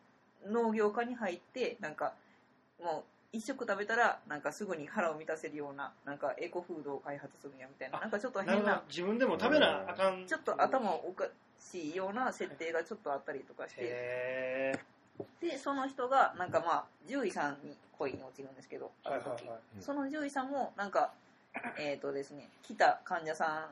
う、農業科に入って、なんか、もう、一食食べたら、なんかすぐに腹を満たせるような、なんかエコフードを開発するんやみたいな、あなんかちょっと変な、自分でも食べなあかん。ちょっと頭おかしいような設定がちょっとあったりとかして、へで、その人が、なんかまあ、獣医さんに恋に落ちるんですけど、ーはいはいはい。うんその獣医さんも、なんか、えっ、とですね、来た患者さ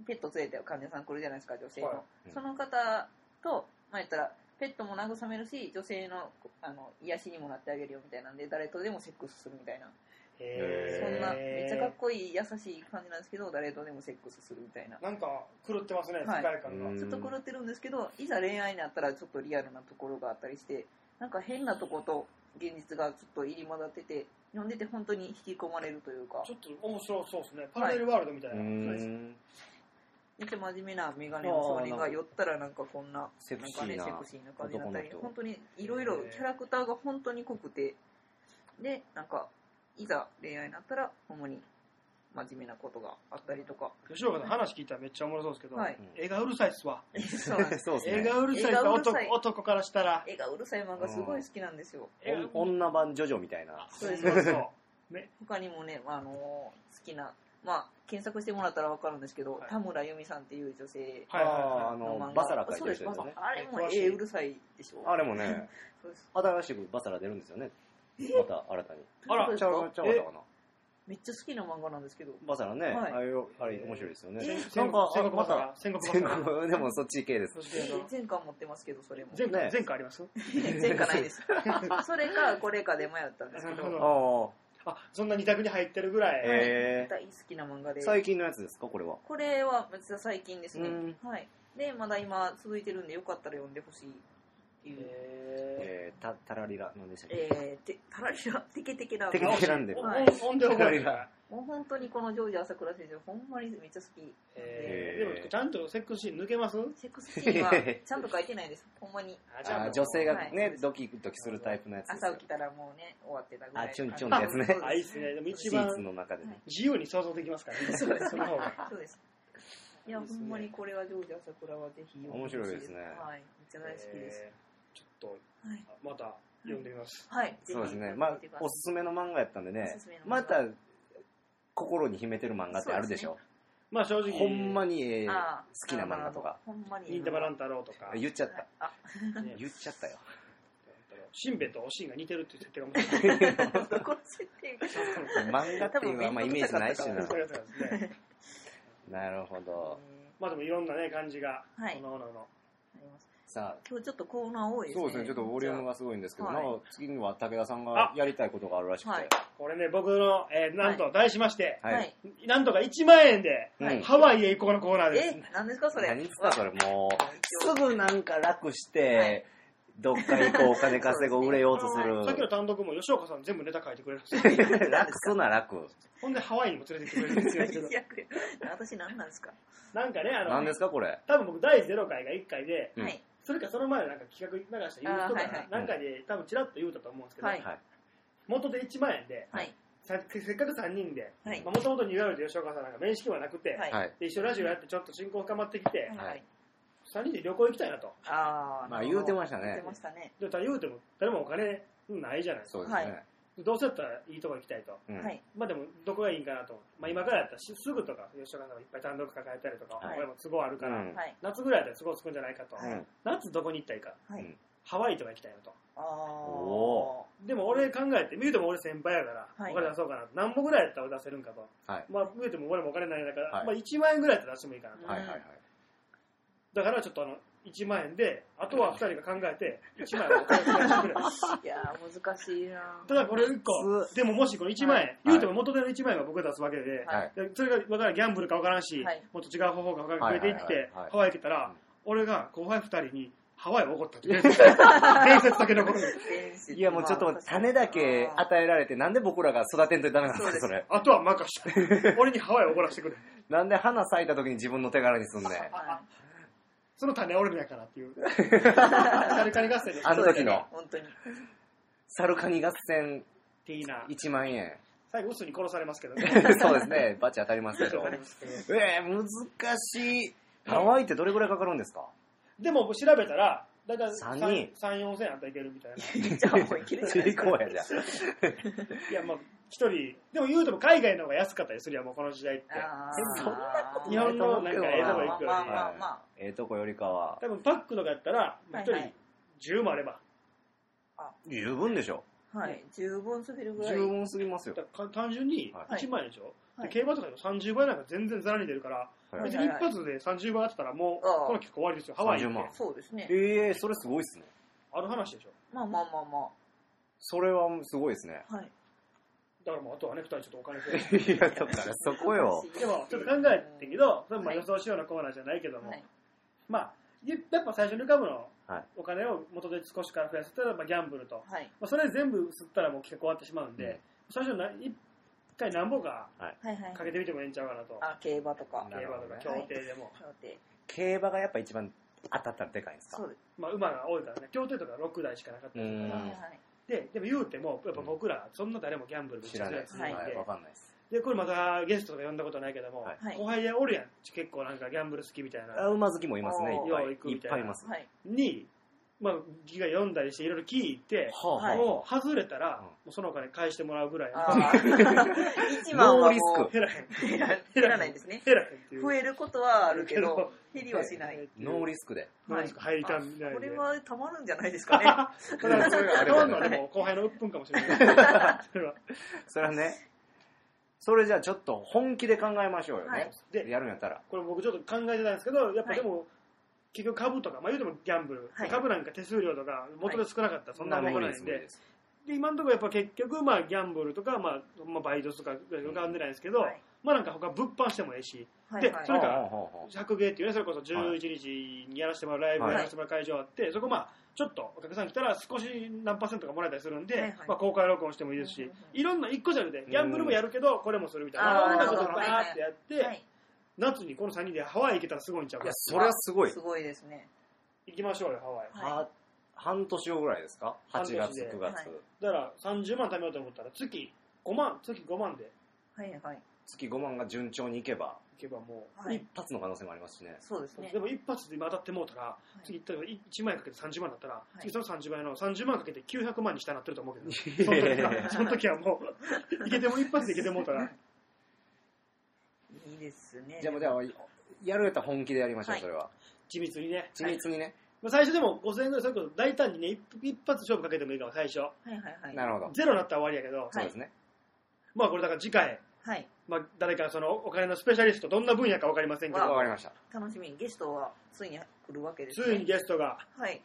ん、ペット連れて患者さん来るじゃないですか、女性の。はい。うんその方と、まあ言ったら、ペットも慰めるし、女性のあの癒しにもなってあげるよみたいなんで、誰とでもセックスするみたいな。そんな、めっちゃかっこいい、優しい感じなんですけど、誰とでもセックスするみたいな。なんか狂ってますね世はい。界観が、うんちょっと狂ってるんですけど、いざ恋愛になったらちょっとリアルなところがあったりして、なんか変なとこと現実がちょっと入り混ざってて、読んでて本当に引き込まれるというか。ち、ょっと面白そうですね。パラレルワールドみたいうな、ん。めっちゃ真面目なメガネの少年が寄ったらなんかこんな、セクシーななんかね、セクシーな感じだったり男の、人。本当にいろいろキャラクターが本当に濃くて、で、なんか、いざ恋愛になったら、ほんまに真面目なことがあったりとか、吉岡さん話聞いたらめっちゃおもろそうですけど、はい。絵がうるさいっすわ。そうなんです。ね。絵がうるさいっす男男からしたら。絵がうるさい漫画すごい好きなんですよ。絵がお女版ジョジョみたいな。そうです。そうそうね 他にもね、あの好きな、まあ、検索してもらったら分かるんですけど、はい田村由美さんっていう女性はいはいあーあはいの漫画の、バサラ書いてそうです、る人ですよね。バあれも絵うるさいでしょ？あれもね、そうです。新しくバサラ出るんですよね。また新たに。あらそうですかちゃうちゃうかったかな。めっちゃ好きな漫画なんですけど。バサラね、はいあれよあれ面白いですよね。え？戦なんか、戦国バサあまたラ戦国バサ全ラ国、でもそっち系です。全巻持ってますけど、それも。前回ね前回あります？全巻ないです。それか、これかで迷ったんですけなるど、ほああそんな二択に入ってるぐらい、え大好きな漫画あ、で。最近のやつですか、これは。これはめっちゃ最近ですねうん。はい。で、まだ今続いてるんで、よかったら読んでほしい。ええー、た、タラリラ、何でしたっけ？えー、て、タラリラ、テケテケな。テケテケなんで。ー、はい。お音で覚えてるからもう本当にこのジョージ朝倉先生、ほんまにめっちゃ好き。えー、でもちゃんとセックスシーン抜けます？セックスシーンは ちゃんと書いてないです。ほんまに。あ女性がはい。ね、ドキドキするタイプのやつですよ。朝起きたらもうね、終わってたぐらい。あチュンチュンってやつね。あいいっすね。でも一シーツ番の中でね。自由に想像できますからね。そうです。その方が。そうです。いや、ほんまにこれはジョージ朝倉はぜひ面白いですね。はい。めっちゃ大好きです。えとはい。また読んでみます、はい。そうですね。まあ、おすすめの漫画やったんでねおすすまた、心に秘めてる漫画ってあるでしょ。まあ正直ほんまに、えーあ好きな漫画とか。。ほんまに。忍たま乱太郎とか言っちゃった。あ、ね 言っちゃったよ。しんべヱとおしんが似てるっていう設定が面白いどこの設定漫画っていうのはあんまイメージないしな なるほど。まあでもいろんなね感じがはいおのおののありますさあ、今日ちょっとコーナー多いですね。そうですね、ちょっとボリュームがすごいんですけど、はい次には武田さんあがやりたいことがあるらしくて。はいこれね僕の、えーなんと題しまして、ははいい。なんとか1万円でうんハワイへ行こうのコーナーです、え、何ですかそれ？何ですかそれもう、すぐなんか楽しはてい、どっか行こう、お金稼ごう、売れようとする。さっきの単独も吉岡さん全部ネタ書いてくれるんですよ楽すな楽。ほんでハワイにも連れて行ってくれるんですよ 私何なんですか？なんかねあの何ですかこれ？多分僕第0回が1回でうんはい。それかその前なんか企画流したユースとかあーはいはいなんかで多分ちらっと言うたと思うんですけど、はいはい。元で1万円ではい。させっかく3人ではいもともとニューヨークと吉岡さんなんか面識はなくて。で一緒にラジオやってちょっと親交深まってきて、はいはい。3人で旅行行きたいなとあー。まあ言うてましたね言うてましたね。で言うても誰もお金ないじゃないですかそうですね。はいどうせやったらいいとこ行きたいと。うん。はい。まあでもどこがいいんかなと、まあ、今からやったらしすぐとか吉岡さんがいっぱい単独抱えたりとか、はい。俺も都合あるから、うん。はい。夏ぐらいやったら都合つくんじゃないかと、はい。夏どこに行ったらいいか。はい。うん。ハワイとか行きたいなと。でも俺考えて見るても俺先輩やからはい。お金出そうかな、何本ぐらいやったら出せるんかと。はい。まあ見るても俺もお金ないんだから、はい。まあ1万円ぐらいやったら出してもいいかなと、はいはいはい。だからちょっとあの1万円で、あとは2人が考えて、1万円お金増やしてくれ。いやー難しいなただこれ1個、でももしこの1万円、はい。言うても元手の1万円が僕が出すわけで、はい。それが分からんギャンブルか分からんし、はい。もっと違う方法が増えていって、はいはいはいはい。ハワイ行けたら、うん。俺が後輩2人にハワイを怒ったって伝説 伝説だけ残る。いやもうちょっと待って、種だけ与えられて、なんで僕らが育てんとダメなんですか、それ。あとは任して。俺にハワイを怒らせてくれ。なんで花咲いた時に自分の手柄にすんねん。はその種は俺のやからっていう。カリカリ合戦であの時の本当にサルカニ合戦ティーナ。1万円。最後、ウスに殺されますけどね。そうですね、バチ当たりますけどえー、難しい。ハワイってどれぐらいかかるんですか？でも調べたら、だいたい三3、人4千円あったらいけるみたいな。じゃあもういけるじゃないですかいや、まあ、一人、でも言うても海外の方が安かったりするやん、もうこの時代って。そんなこと日本のなんかええとこ行くよりまあまあまあまあええとこよりかは、多分パックとかやったら、まあ一はいはい人10もあれば。十分でしょ。はい十分すぎるぐらい十分すぎますよ。単純にはい1万円でしょ、はいで競馬とかでも30倍なんか全然ザラに出るから、はい別に一発で30倍あってたらもう、ああこの企画終わりですよ。ハワイ行30万って。そうですねええー、それすごいっすね。ある話でしょ。まあまあまあまそれはすごいですね。あはいだからもうあとはね、2人ちょっとお金くれ。いや、だからそこよ。でも、ちょっと考えてんけど、それまあはい予想しようなコーナーじゃないけども、はい。まあ、やっぱ最初に浮かぶのはい、お金を元で少しから増やすと、まあ、ギャンブルと。はい。まあ、それ全部吸ったらもう企画終わってしまうんで、うん。最初な一回何本かはい。はいかけてみてもええんちゃうかなと。あ競馬とか。な競馬とか競艇でも。競艇競馬がやっぱ一番当たったらでかいんですか？そうです。まあ、馬が多いからね、競艇とか6台しかなかったからで、でも言うても、やっぱ僕ら、そんな誰もギャンブル知らないです。めっちゃ強いやつはいわかんないです。で、これまたゲストとか呼んだことないけども、はいはい後輩でおるやん。結構なんかギャンブル好きみたいな。あ馬好きもいますね、いっぱい。いみたいなっぱいいます。はいに、まあ、ギが読んだりしていろいろ聞いて、はもう外れたら、うんもうそのお金返してもらうぐらいの。あー 一番はリスク減らへん。減ら減らないんですね減らへんっていう。増えることはあるけど減りはしないノーリスクで。ノーリスク入りたんみたいで。これはたまるんじゃないですかねただ、それがあれはでも後輩の鬱憤かもしれない。それは。それはね、それじゃあちょっと本気で考えましょうよはいね。でやるんやったら。これ僕ちょっと考えてたんですけど、やっぱでも、結局株とか、まあ言うてもギャンブル、はい。株なんか手数料とか元で少なかったらそんなもんないんで、ですで今のところやっぱ結局、まあギャンブルとか、まあ、まあバイトとか浮かんでないんですけど、はい。まあなんか他物販してもいいし、はいはい。でそれからほうほうほう100芸っていうね、それこそ11日にやらせてもらうライブはい。やらせてもらう会場あって、そこまあ、ちょっとお客さん来たら少し何パーセントかもらえたりするんで、はいはい。まあ公開録音してもいいですし、うんうんうんいろんな一個じゃなくて、ギャンブルもやるけど、これもするみたいな。あーまあまあちょっとなるほど。バーってやって、はい夏にこの3人でハワイ行けたらすごいんちゃうかいや、それはすごい。す。ごいですね。行きましょうよ、ハワイ。はい。は半年後ぐらいですか ?8 月、半年で。9月。はい。だから30万貯めようと思ったら月5万、月5万で。はいはい。月5万が順調にいけば、行けばもう、はい。一発の可能性もありますしね。そうですね。でも一発で今当たってもうたら、い。次例えば1万円かけて30万だったら、い。次その30倍の30万かけて900万に下になってると思うけど、そいの時その時はもう、いけても一発でいけてもうたら、いいですねじゃあもう、じゃあ、やるやったら本気でやりましょう、はいそれは。緻密にね。緻密にね。まあ最初でも5000円ぐらい、それこそ大胆にね、一一発勝負かけてもいいかも、最初。はいはいはいなるほど。ゼロになったら終わりやけど、そうですね。まあこれだから次回、はいまあ誰かそのお金のスペシャリスト、どんな分野かわかりませんけわど、わかりました。楽しみにゲストはついに来るわけですねついにゲストがはい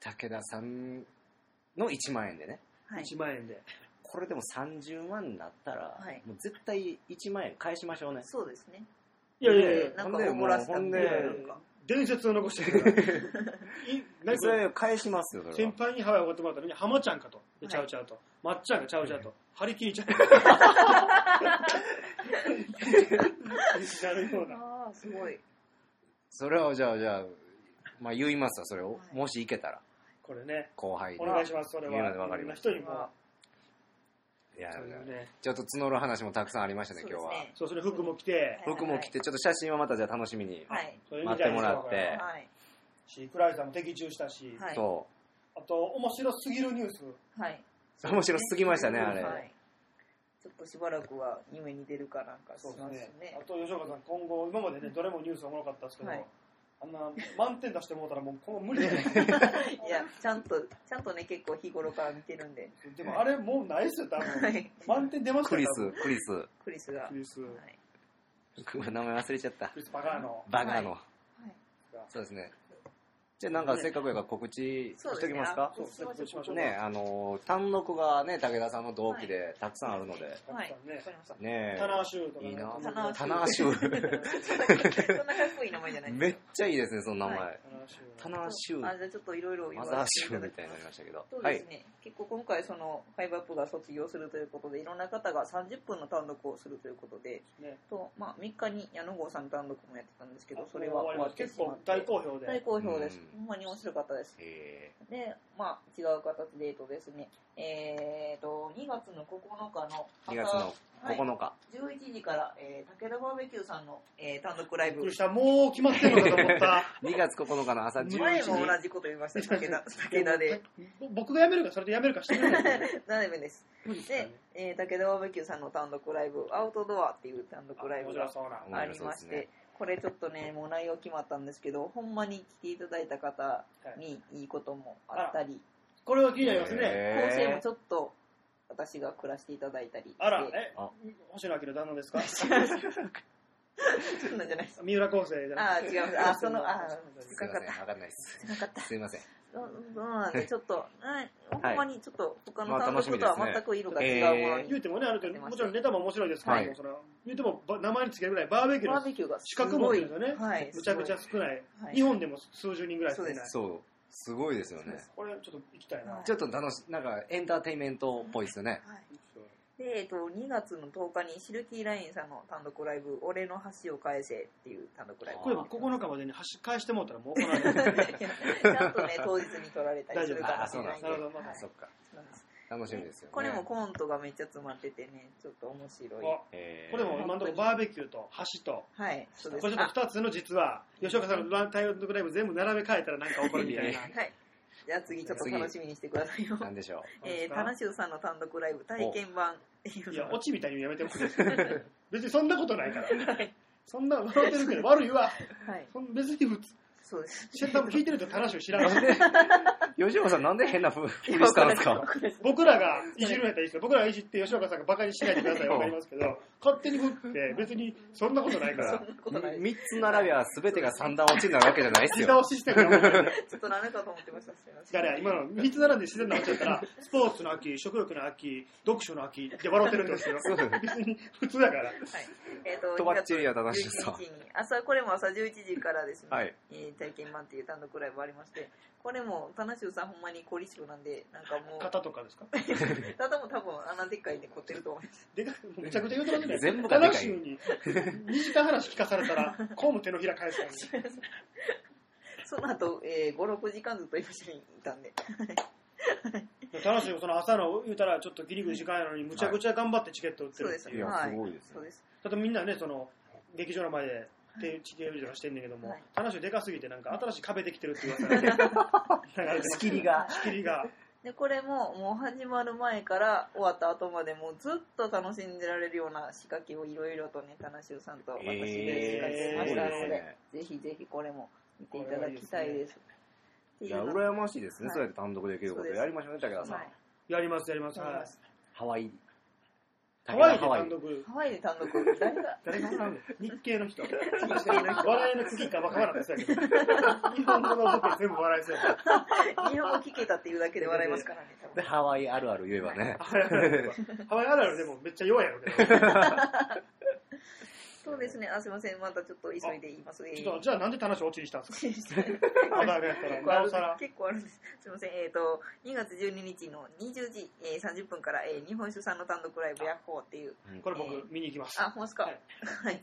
武田さんの1万円でね。はい1万円で。これでも30万になったら、はいもう絶対1万円返しましょうね。そうですねいやいやいや、なんかほんで怒らせたもうほんでいやいやなんか伝説を残してるから。それ返しますよ、先は。輩にハワイおごってもらったのに、浜ちゃんかと。ではいちゃうちゃうと。まっちゃんがちゃうちゃうと。張り切りちゃう。なるような。ああすごいそれをじゃあ、じゃあ、まあ言いますわ、それを。はいもしいけたら、これね、後輩にお。願いします、それは。言うのでわかりました人にも。いやそういうね。ちょっと募る話もたくさんありましたね、今日は。そうそれ服も着て、はい服も着て、ちょっと写真はまたじゃあ楽しみに。はいそれ待ってもらってはいし、クライさんも的中したし、はいそあと、面白すぎるニュース。はい。う。面白すぎましたね、あれ。はい。ちょっとしばらくは夢に出るかなんかしそうますですねね。。あと、吉岡さん、今後、今までね、どれもニュースおもろかったですけど、はいあんな満点出してもうたらもう今後無理じゃないいや、ちゃんと、ちゃんとね、結構日頃から見てるんで。でもあれもうないっすよ、多は分。い。満点出ますクリス、クリス。クリスが。クリス、はい。名前忘れちゃったク。リスバカーの。バガーの。はいそうですね。じゃあなんかせっかくやから告知しときますか？そうそうそうしましょうねあの単独がね武田さんの同期でたくさんあるので、はい、ねわかりました。ねタナーシューとかね。いいなタナーシュータナーシューそんなかっこいい名前じゃないめっちゃいいですねその名前、はタナーシューあ、じゃあちょっといろいろ言マザーシューみたいになりましたけど。そうはいですね、結構今回そのファイブアップが卒業するということでいろんな方が30分の単独をするということでね。と、まあ、3日に矢野郷さんの単独もやってたんですけどそれは終わって結構しまって。大好評で。大好評です。うんほんまに面白かったです。えでまあ違う形でえっとですねえー、と2月の9日のー、2月のはい9日、11時から、えー、武田バーベキューさんの、えー単独ライブ。びっくりした。もう決まってるのかと思った。2月9日の朝11時。前も同じこと言いました武田武田で。僕が辞めるかそれで辞めるかしてくれない。ダメです。でえー、武田バーベキューさんの単独ライブアウトドアっていう単独ライ面ブが白そうな。面ありまして、これちょっとねもう内容決まったんですけどほんまに来ていただいた方にい。いこともあったり、これは気になりますね。へー。構成もちょっと私が暮らしていただいたりして。あらえあ。星野明の旦那ですか？そんなんじゃないです。三浦昴生じゃなあくて。ー違う。あそのあーすいません。わかんないです。なかった。すいません。そうんでちょっと、はい、ほんまにちょっと他のまあ単独とは全く色が違うものに、言うてもねある程度もちろんネタも面白いですけども、はい。その言うてもば名前につけるぐらいバーベキューのバーベキューがす資格持ごいってるんですよね、はい、むちゃくちゃ少ない、はい。日本でも数十人ぐらいしかい。ないそう。すごいですよね。これちょっと行きたいな、はい。ちょっと楽しなんかエンターテインメントっぽいですよね。はいで、えっと、2月の10日にシルキーラインさんの単独ライブ「俺の橋を返せ」っていう単独ライブ。これも9日までに橋返してもうたらもう行われない ちゃんとね当日に撮られたりするかもしれないんで大丈夫あそうなんですなるほどはいそっか楽しみですよね。これもコントがめっちゃ詰まっててねちょっと面白い。あえー。これも今のところバーベキューと橋と。はい。そうこですれちょっと2つの実は吉岡さんの単独ライブ全部並べ替えたらなんか起こるみたいな。はいじゃあ次ちょっと楽しみにしてくださいよ。なんでしょえー、タナシュウさんの単独ライブ体験版。っていういやのオチみたいにやめてもらってい 別にそんなことないから。はいそんな笑ってるけど悪いわ。はい。そん別に普通そうです。シェンタも聞いてると話を知らない。う 吉岡さんなんで変なふふりしたんですか？僕らがいじるんやったらいい。ですけど僕らがいじって吉岡さんがバカにしないでくださいわかりますけど 勝手に振って別にそんなことないから。そんなことない。3つ並びは全てが三段落ちになるわけじゃないです自よ。動システムが問題ちょっと何かと思ってましたすいませんだから今の3つ並んで自然な落ちやったら スポーツの秋食欲の秋読書の秋で笑ってるんですよ。別に普通だから。はい。えっ、と、とばっちりや正しいさ。2月11日に、朝、これも朝11時からですね、はい。えー体験版っていう単独ライブありまして、これも、田中さんほんまに凝り性なんで、なんかもう、肩とかですか？ただも多分穴でっかいんで凝ってると思います。でかめちゃくちゃ言うとますね。全部がでかい。話に2時間話聞かされたらこうも手のひら返すからね。その後、えー、5、6時間ずっと一緒にいたんで。楽しいよその朝の言うたらちょっとギリギリ時間やのにむちゃくちゃ頑張ってチケット売ってそうでするっていう。いやはい。すごいですね。そうです。ただみんなねその劇場の前で手チケットしてんねんけども、はい。話でかすぎてなんか新しい壁できてるっていう噂がね流れて仕切りが。仕切りが。で、これも、もう始まる前から終わった後までもうずっと楽しんでられるような仕掛けをいろいろとね、田中さんと私で仕掛けましたので、えぜひぜひこれも見ていただきたいです。ーいや羨ましいですね、はいそうやって単独できることやりましょうね武田さん、はい。やりますやります、はい。やります。ハワイハワイで単独。ハワイで単独、誰が？誰が笑うの日系の人笑いの茎か分からなかったですけど日本語の僕全部笑いそうや日本語聞けたっていうだけで笑いますからね、多で分。ハワイ？あるある言えばねハワイ？あるあるハワイ？あるあるでもめっちゃ弱いやろうけどそうですね、あ、すいません、またちょっと急いで言います。えちょっとじゃあなんで話落ちにしたんですか？結まだあれやったら構あるなおさら結構あるんです。すいません、えっ、と、2月12日の20時、えー、30分から、えー、日本酒さんの単独ライブヤッホーっていう、これ僕見に行きますあ、ほんますか？ははい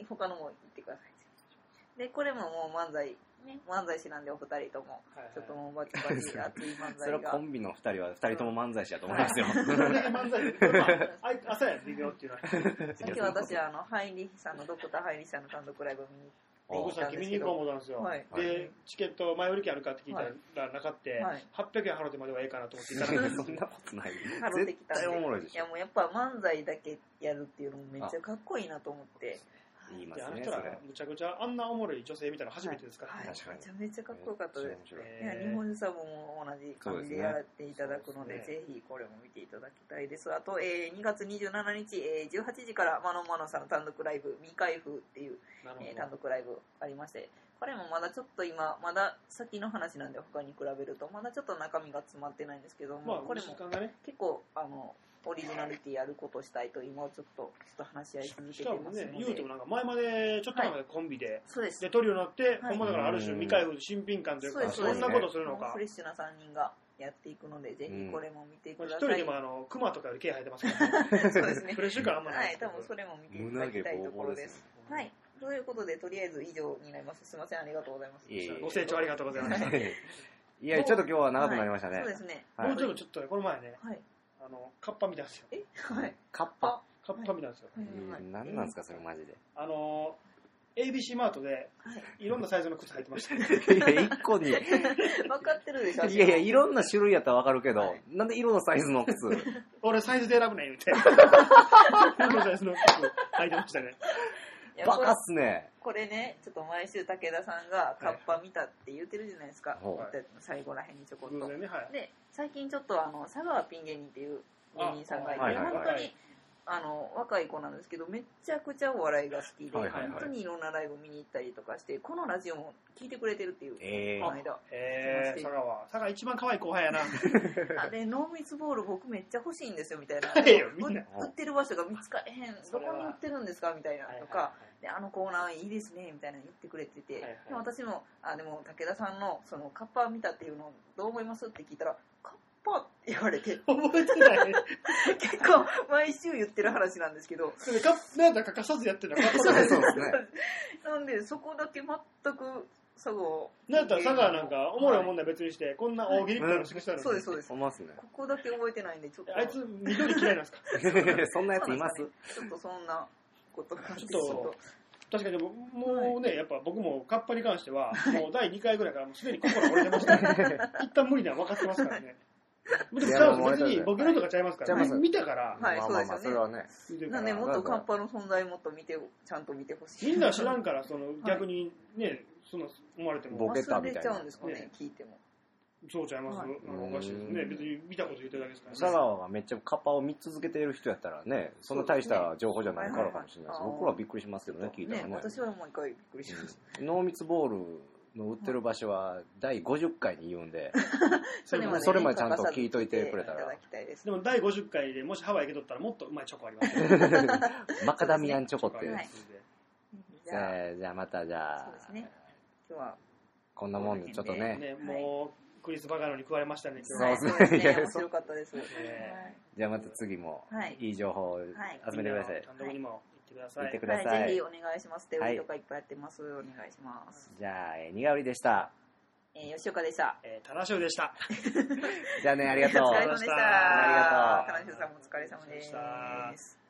い。他のも言ってください。で、これももう漫才、ね、漫才師なんでお二人とも、はいはい。ちょっともうバチバチ 熱い漫それ。はコンビの2人は2人とも漫才師だと思いますよ、朝や微妙っていうのは。さっき私はあの、ハイリヒさんの、ドクターハイリヒさんの単独ライブを見に行僕ったんですけさっき見に行こうど、思ったんですよ、はい。でチケット前売り券あるかって聞いたらなかって、はい800円払ってまではええかなと思って行ったら そんなことない払ってきたんで絶対おもろいでしょ。いやもうやっぱ漫才だけやるっていうのもめっちゃかっこいいなと思って。言いますいやあの。人らむちゃくちゃあんなおもろい女性見たの初めてですから、はい、確かに。めちゃめちゃかっこよかったです。日本サブも同じ感じでやっていただくので、ですね。ぜひこれも見ていただきたいです。あと、えー2月27日、えー18時からマノンマノンさんの単独ライブ、未開封っていう、えー単独ライブありまして、これもまだちょっと今、まだ先の話なんで他に比べると、まだちょっと中身が詰まってないんですけども、まあこれも結構、あの、オリジナリティやることしたいと今ちょっと、ちょっと話し合い続けしてかもますので。ね言うてもなんか前までちょっと前までコンビで、そうです。でトリオになって、はいほんまだからある種未開封新品感というかそんなことするのかフレッシュな3人がやっていくので、ぜひこれも見てくだ一さい。人でもあのクマとかより毛生えてますから、ね、そうですねフ。レッシュ感あんまなはいい、ですけど多分それも見ていただきたいところです。はい。ということで、とりあえず以上になります。すいません、ありがとうございます。いえいえご清聴ありがとうございました いや、ちょっと今日は長くなりましたね。はいそうですね。はいもうちょっとちょっとねこの前ねはい。あのカッパ見たんですよえ？はい。カッパ？カッパ見たんですよ、何なんですか、それマジで？あの ABC マートではい。いろんなサイズの靴履いてました いや、一個に。い 分かってるでしょやいや、いろんな種類やったらわかるけどはい、なんで色のサイズの靴？俺サイズで選ぶねん言うて色のサイズの靴履いてましたねバカっすね。これね、ちょっと毎週武田さんがカッパ見たって言ってるじゃないですか。ほう言った最後らへんにちょこっと。はいで、最近ちょっとあの、佐川ピン芸人っていう芸人さんがいて、あはいはいはい本当に、あの、若い子なんですけど、めっちゃくちゃお笑いが好きで、はいはいはい。本当にいろんなライブ見に行ったりとかして、このラジオも聞いてくれてるっていう、えー。この間。えー、佐川佐川一番可愛い後輩やな。あで、濃密ボール僕めっちゃ欲しいんですよ、みたいな。売ってる場所が見つかれへん。どこに売ってるんですかみたいな。とか、はいで、あのコーナーいいですね、みたいなの言ってくれてて、はいはいでも私も、あ、でも武田さんのそのカッパ見たっていうのどう思います？って聞いたら、われて、覚えてない。結構毎週言ってる話なんですけど、それかなんだか欠かさずやってるのか。そうです。ね。なんでそこだけ全く佐合なんだったら佐川なんかおもろいもんだ別にしてこんな大喜利っぽいのしてきたのに。そうですそうです。ほんまっすね。ここだけ覚えてないんでちょっと。あいつ緑嫌いなんですか？そんなやついます？ちょっとそんなことがあってちょっと確かにでももうね、やっぱ僕もカッパに関しては、もう第2回ぐらいからもうすでに心折れてますからね。一旦無理なのは分かってますからね。でも別にボケのとかちゃいますから、ちゃいます見たから、はいまあまあまあ、そですよね。そうれはね。見てるからなんでもっとカッパの存在もっと見てちゃんと見てほしい。みんな知らんから、その逆にね、その思われても。ボ、ケたみたいな。ちゃうんですかねね。聞いても。そうちゃいます、はい。おかしいですね。別に見たこと言ってるだけですから佐ね。川がめっちゃカッパを見続けている人やったらね、そんな大した情報じゃないからかもしれないです。僕らはびっくりしますけどね、聞いたらね。私はもう一回びっくりしましうん。濃密ボールの売ってる場所は第50回に言うんで、たれまでそれまでちゃんと聞いといてくれたら。でも第50回でもしハワイ行けとったらもっとうまいチョコあります。よ マカダミアンチョコっていう。はい。じじゃあじゃあまたじゃあ。そうですね。今日はこんなもんでちょっとね、ね、もうクリス・バカロに食われましたね、今日は。そうですね。面白かったです。ね。じゃあまた次もはい。いい情報を集めてください。単独にも行ってください。てください。はい、ぜひお願いします。手売りとかいっぱいやってます、お願いします、じゃあ、えー、にがうりでした。えー、吉岡でした。えー、タナショウでした。じゃあね、ありがとう。お疲れ様でした。ありがとう。金城さんもお疲れ様です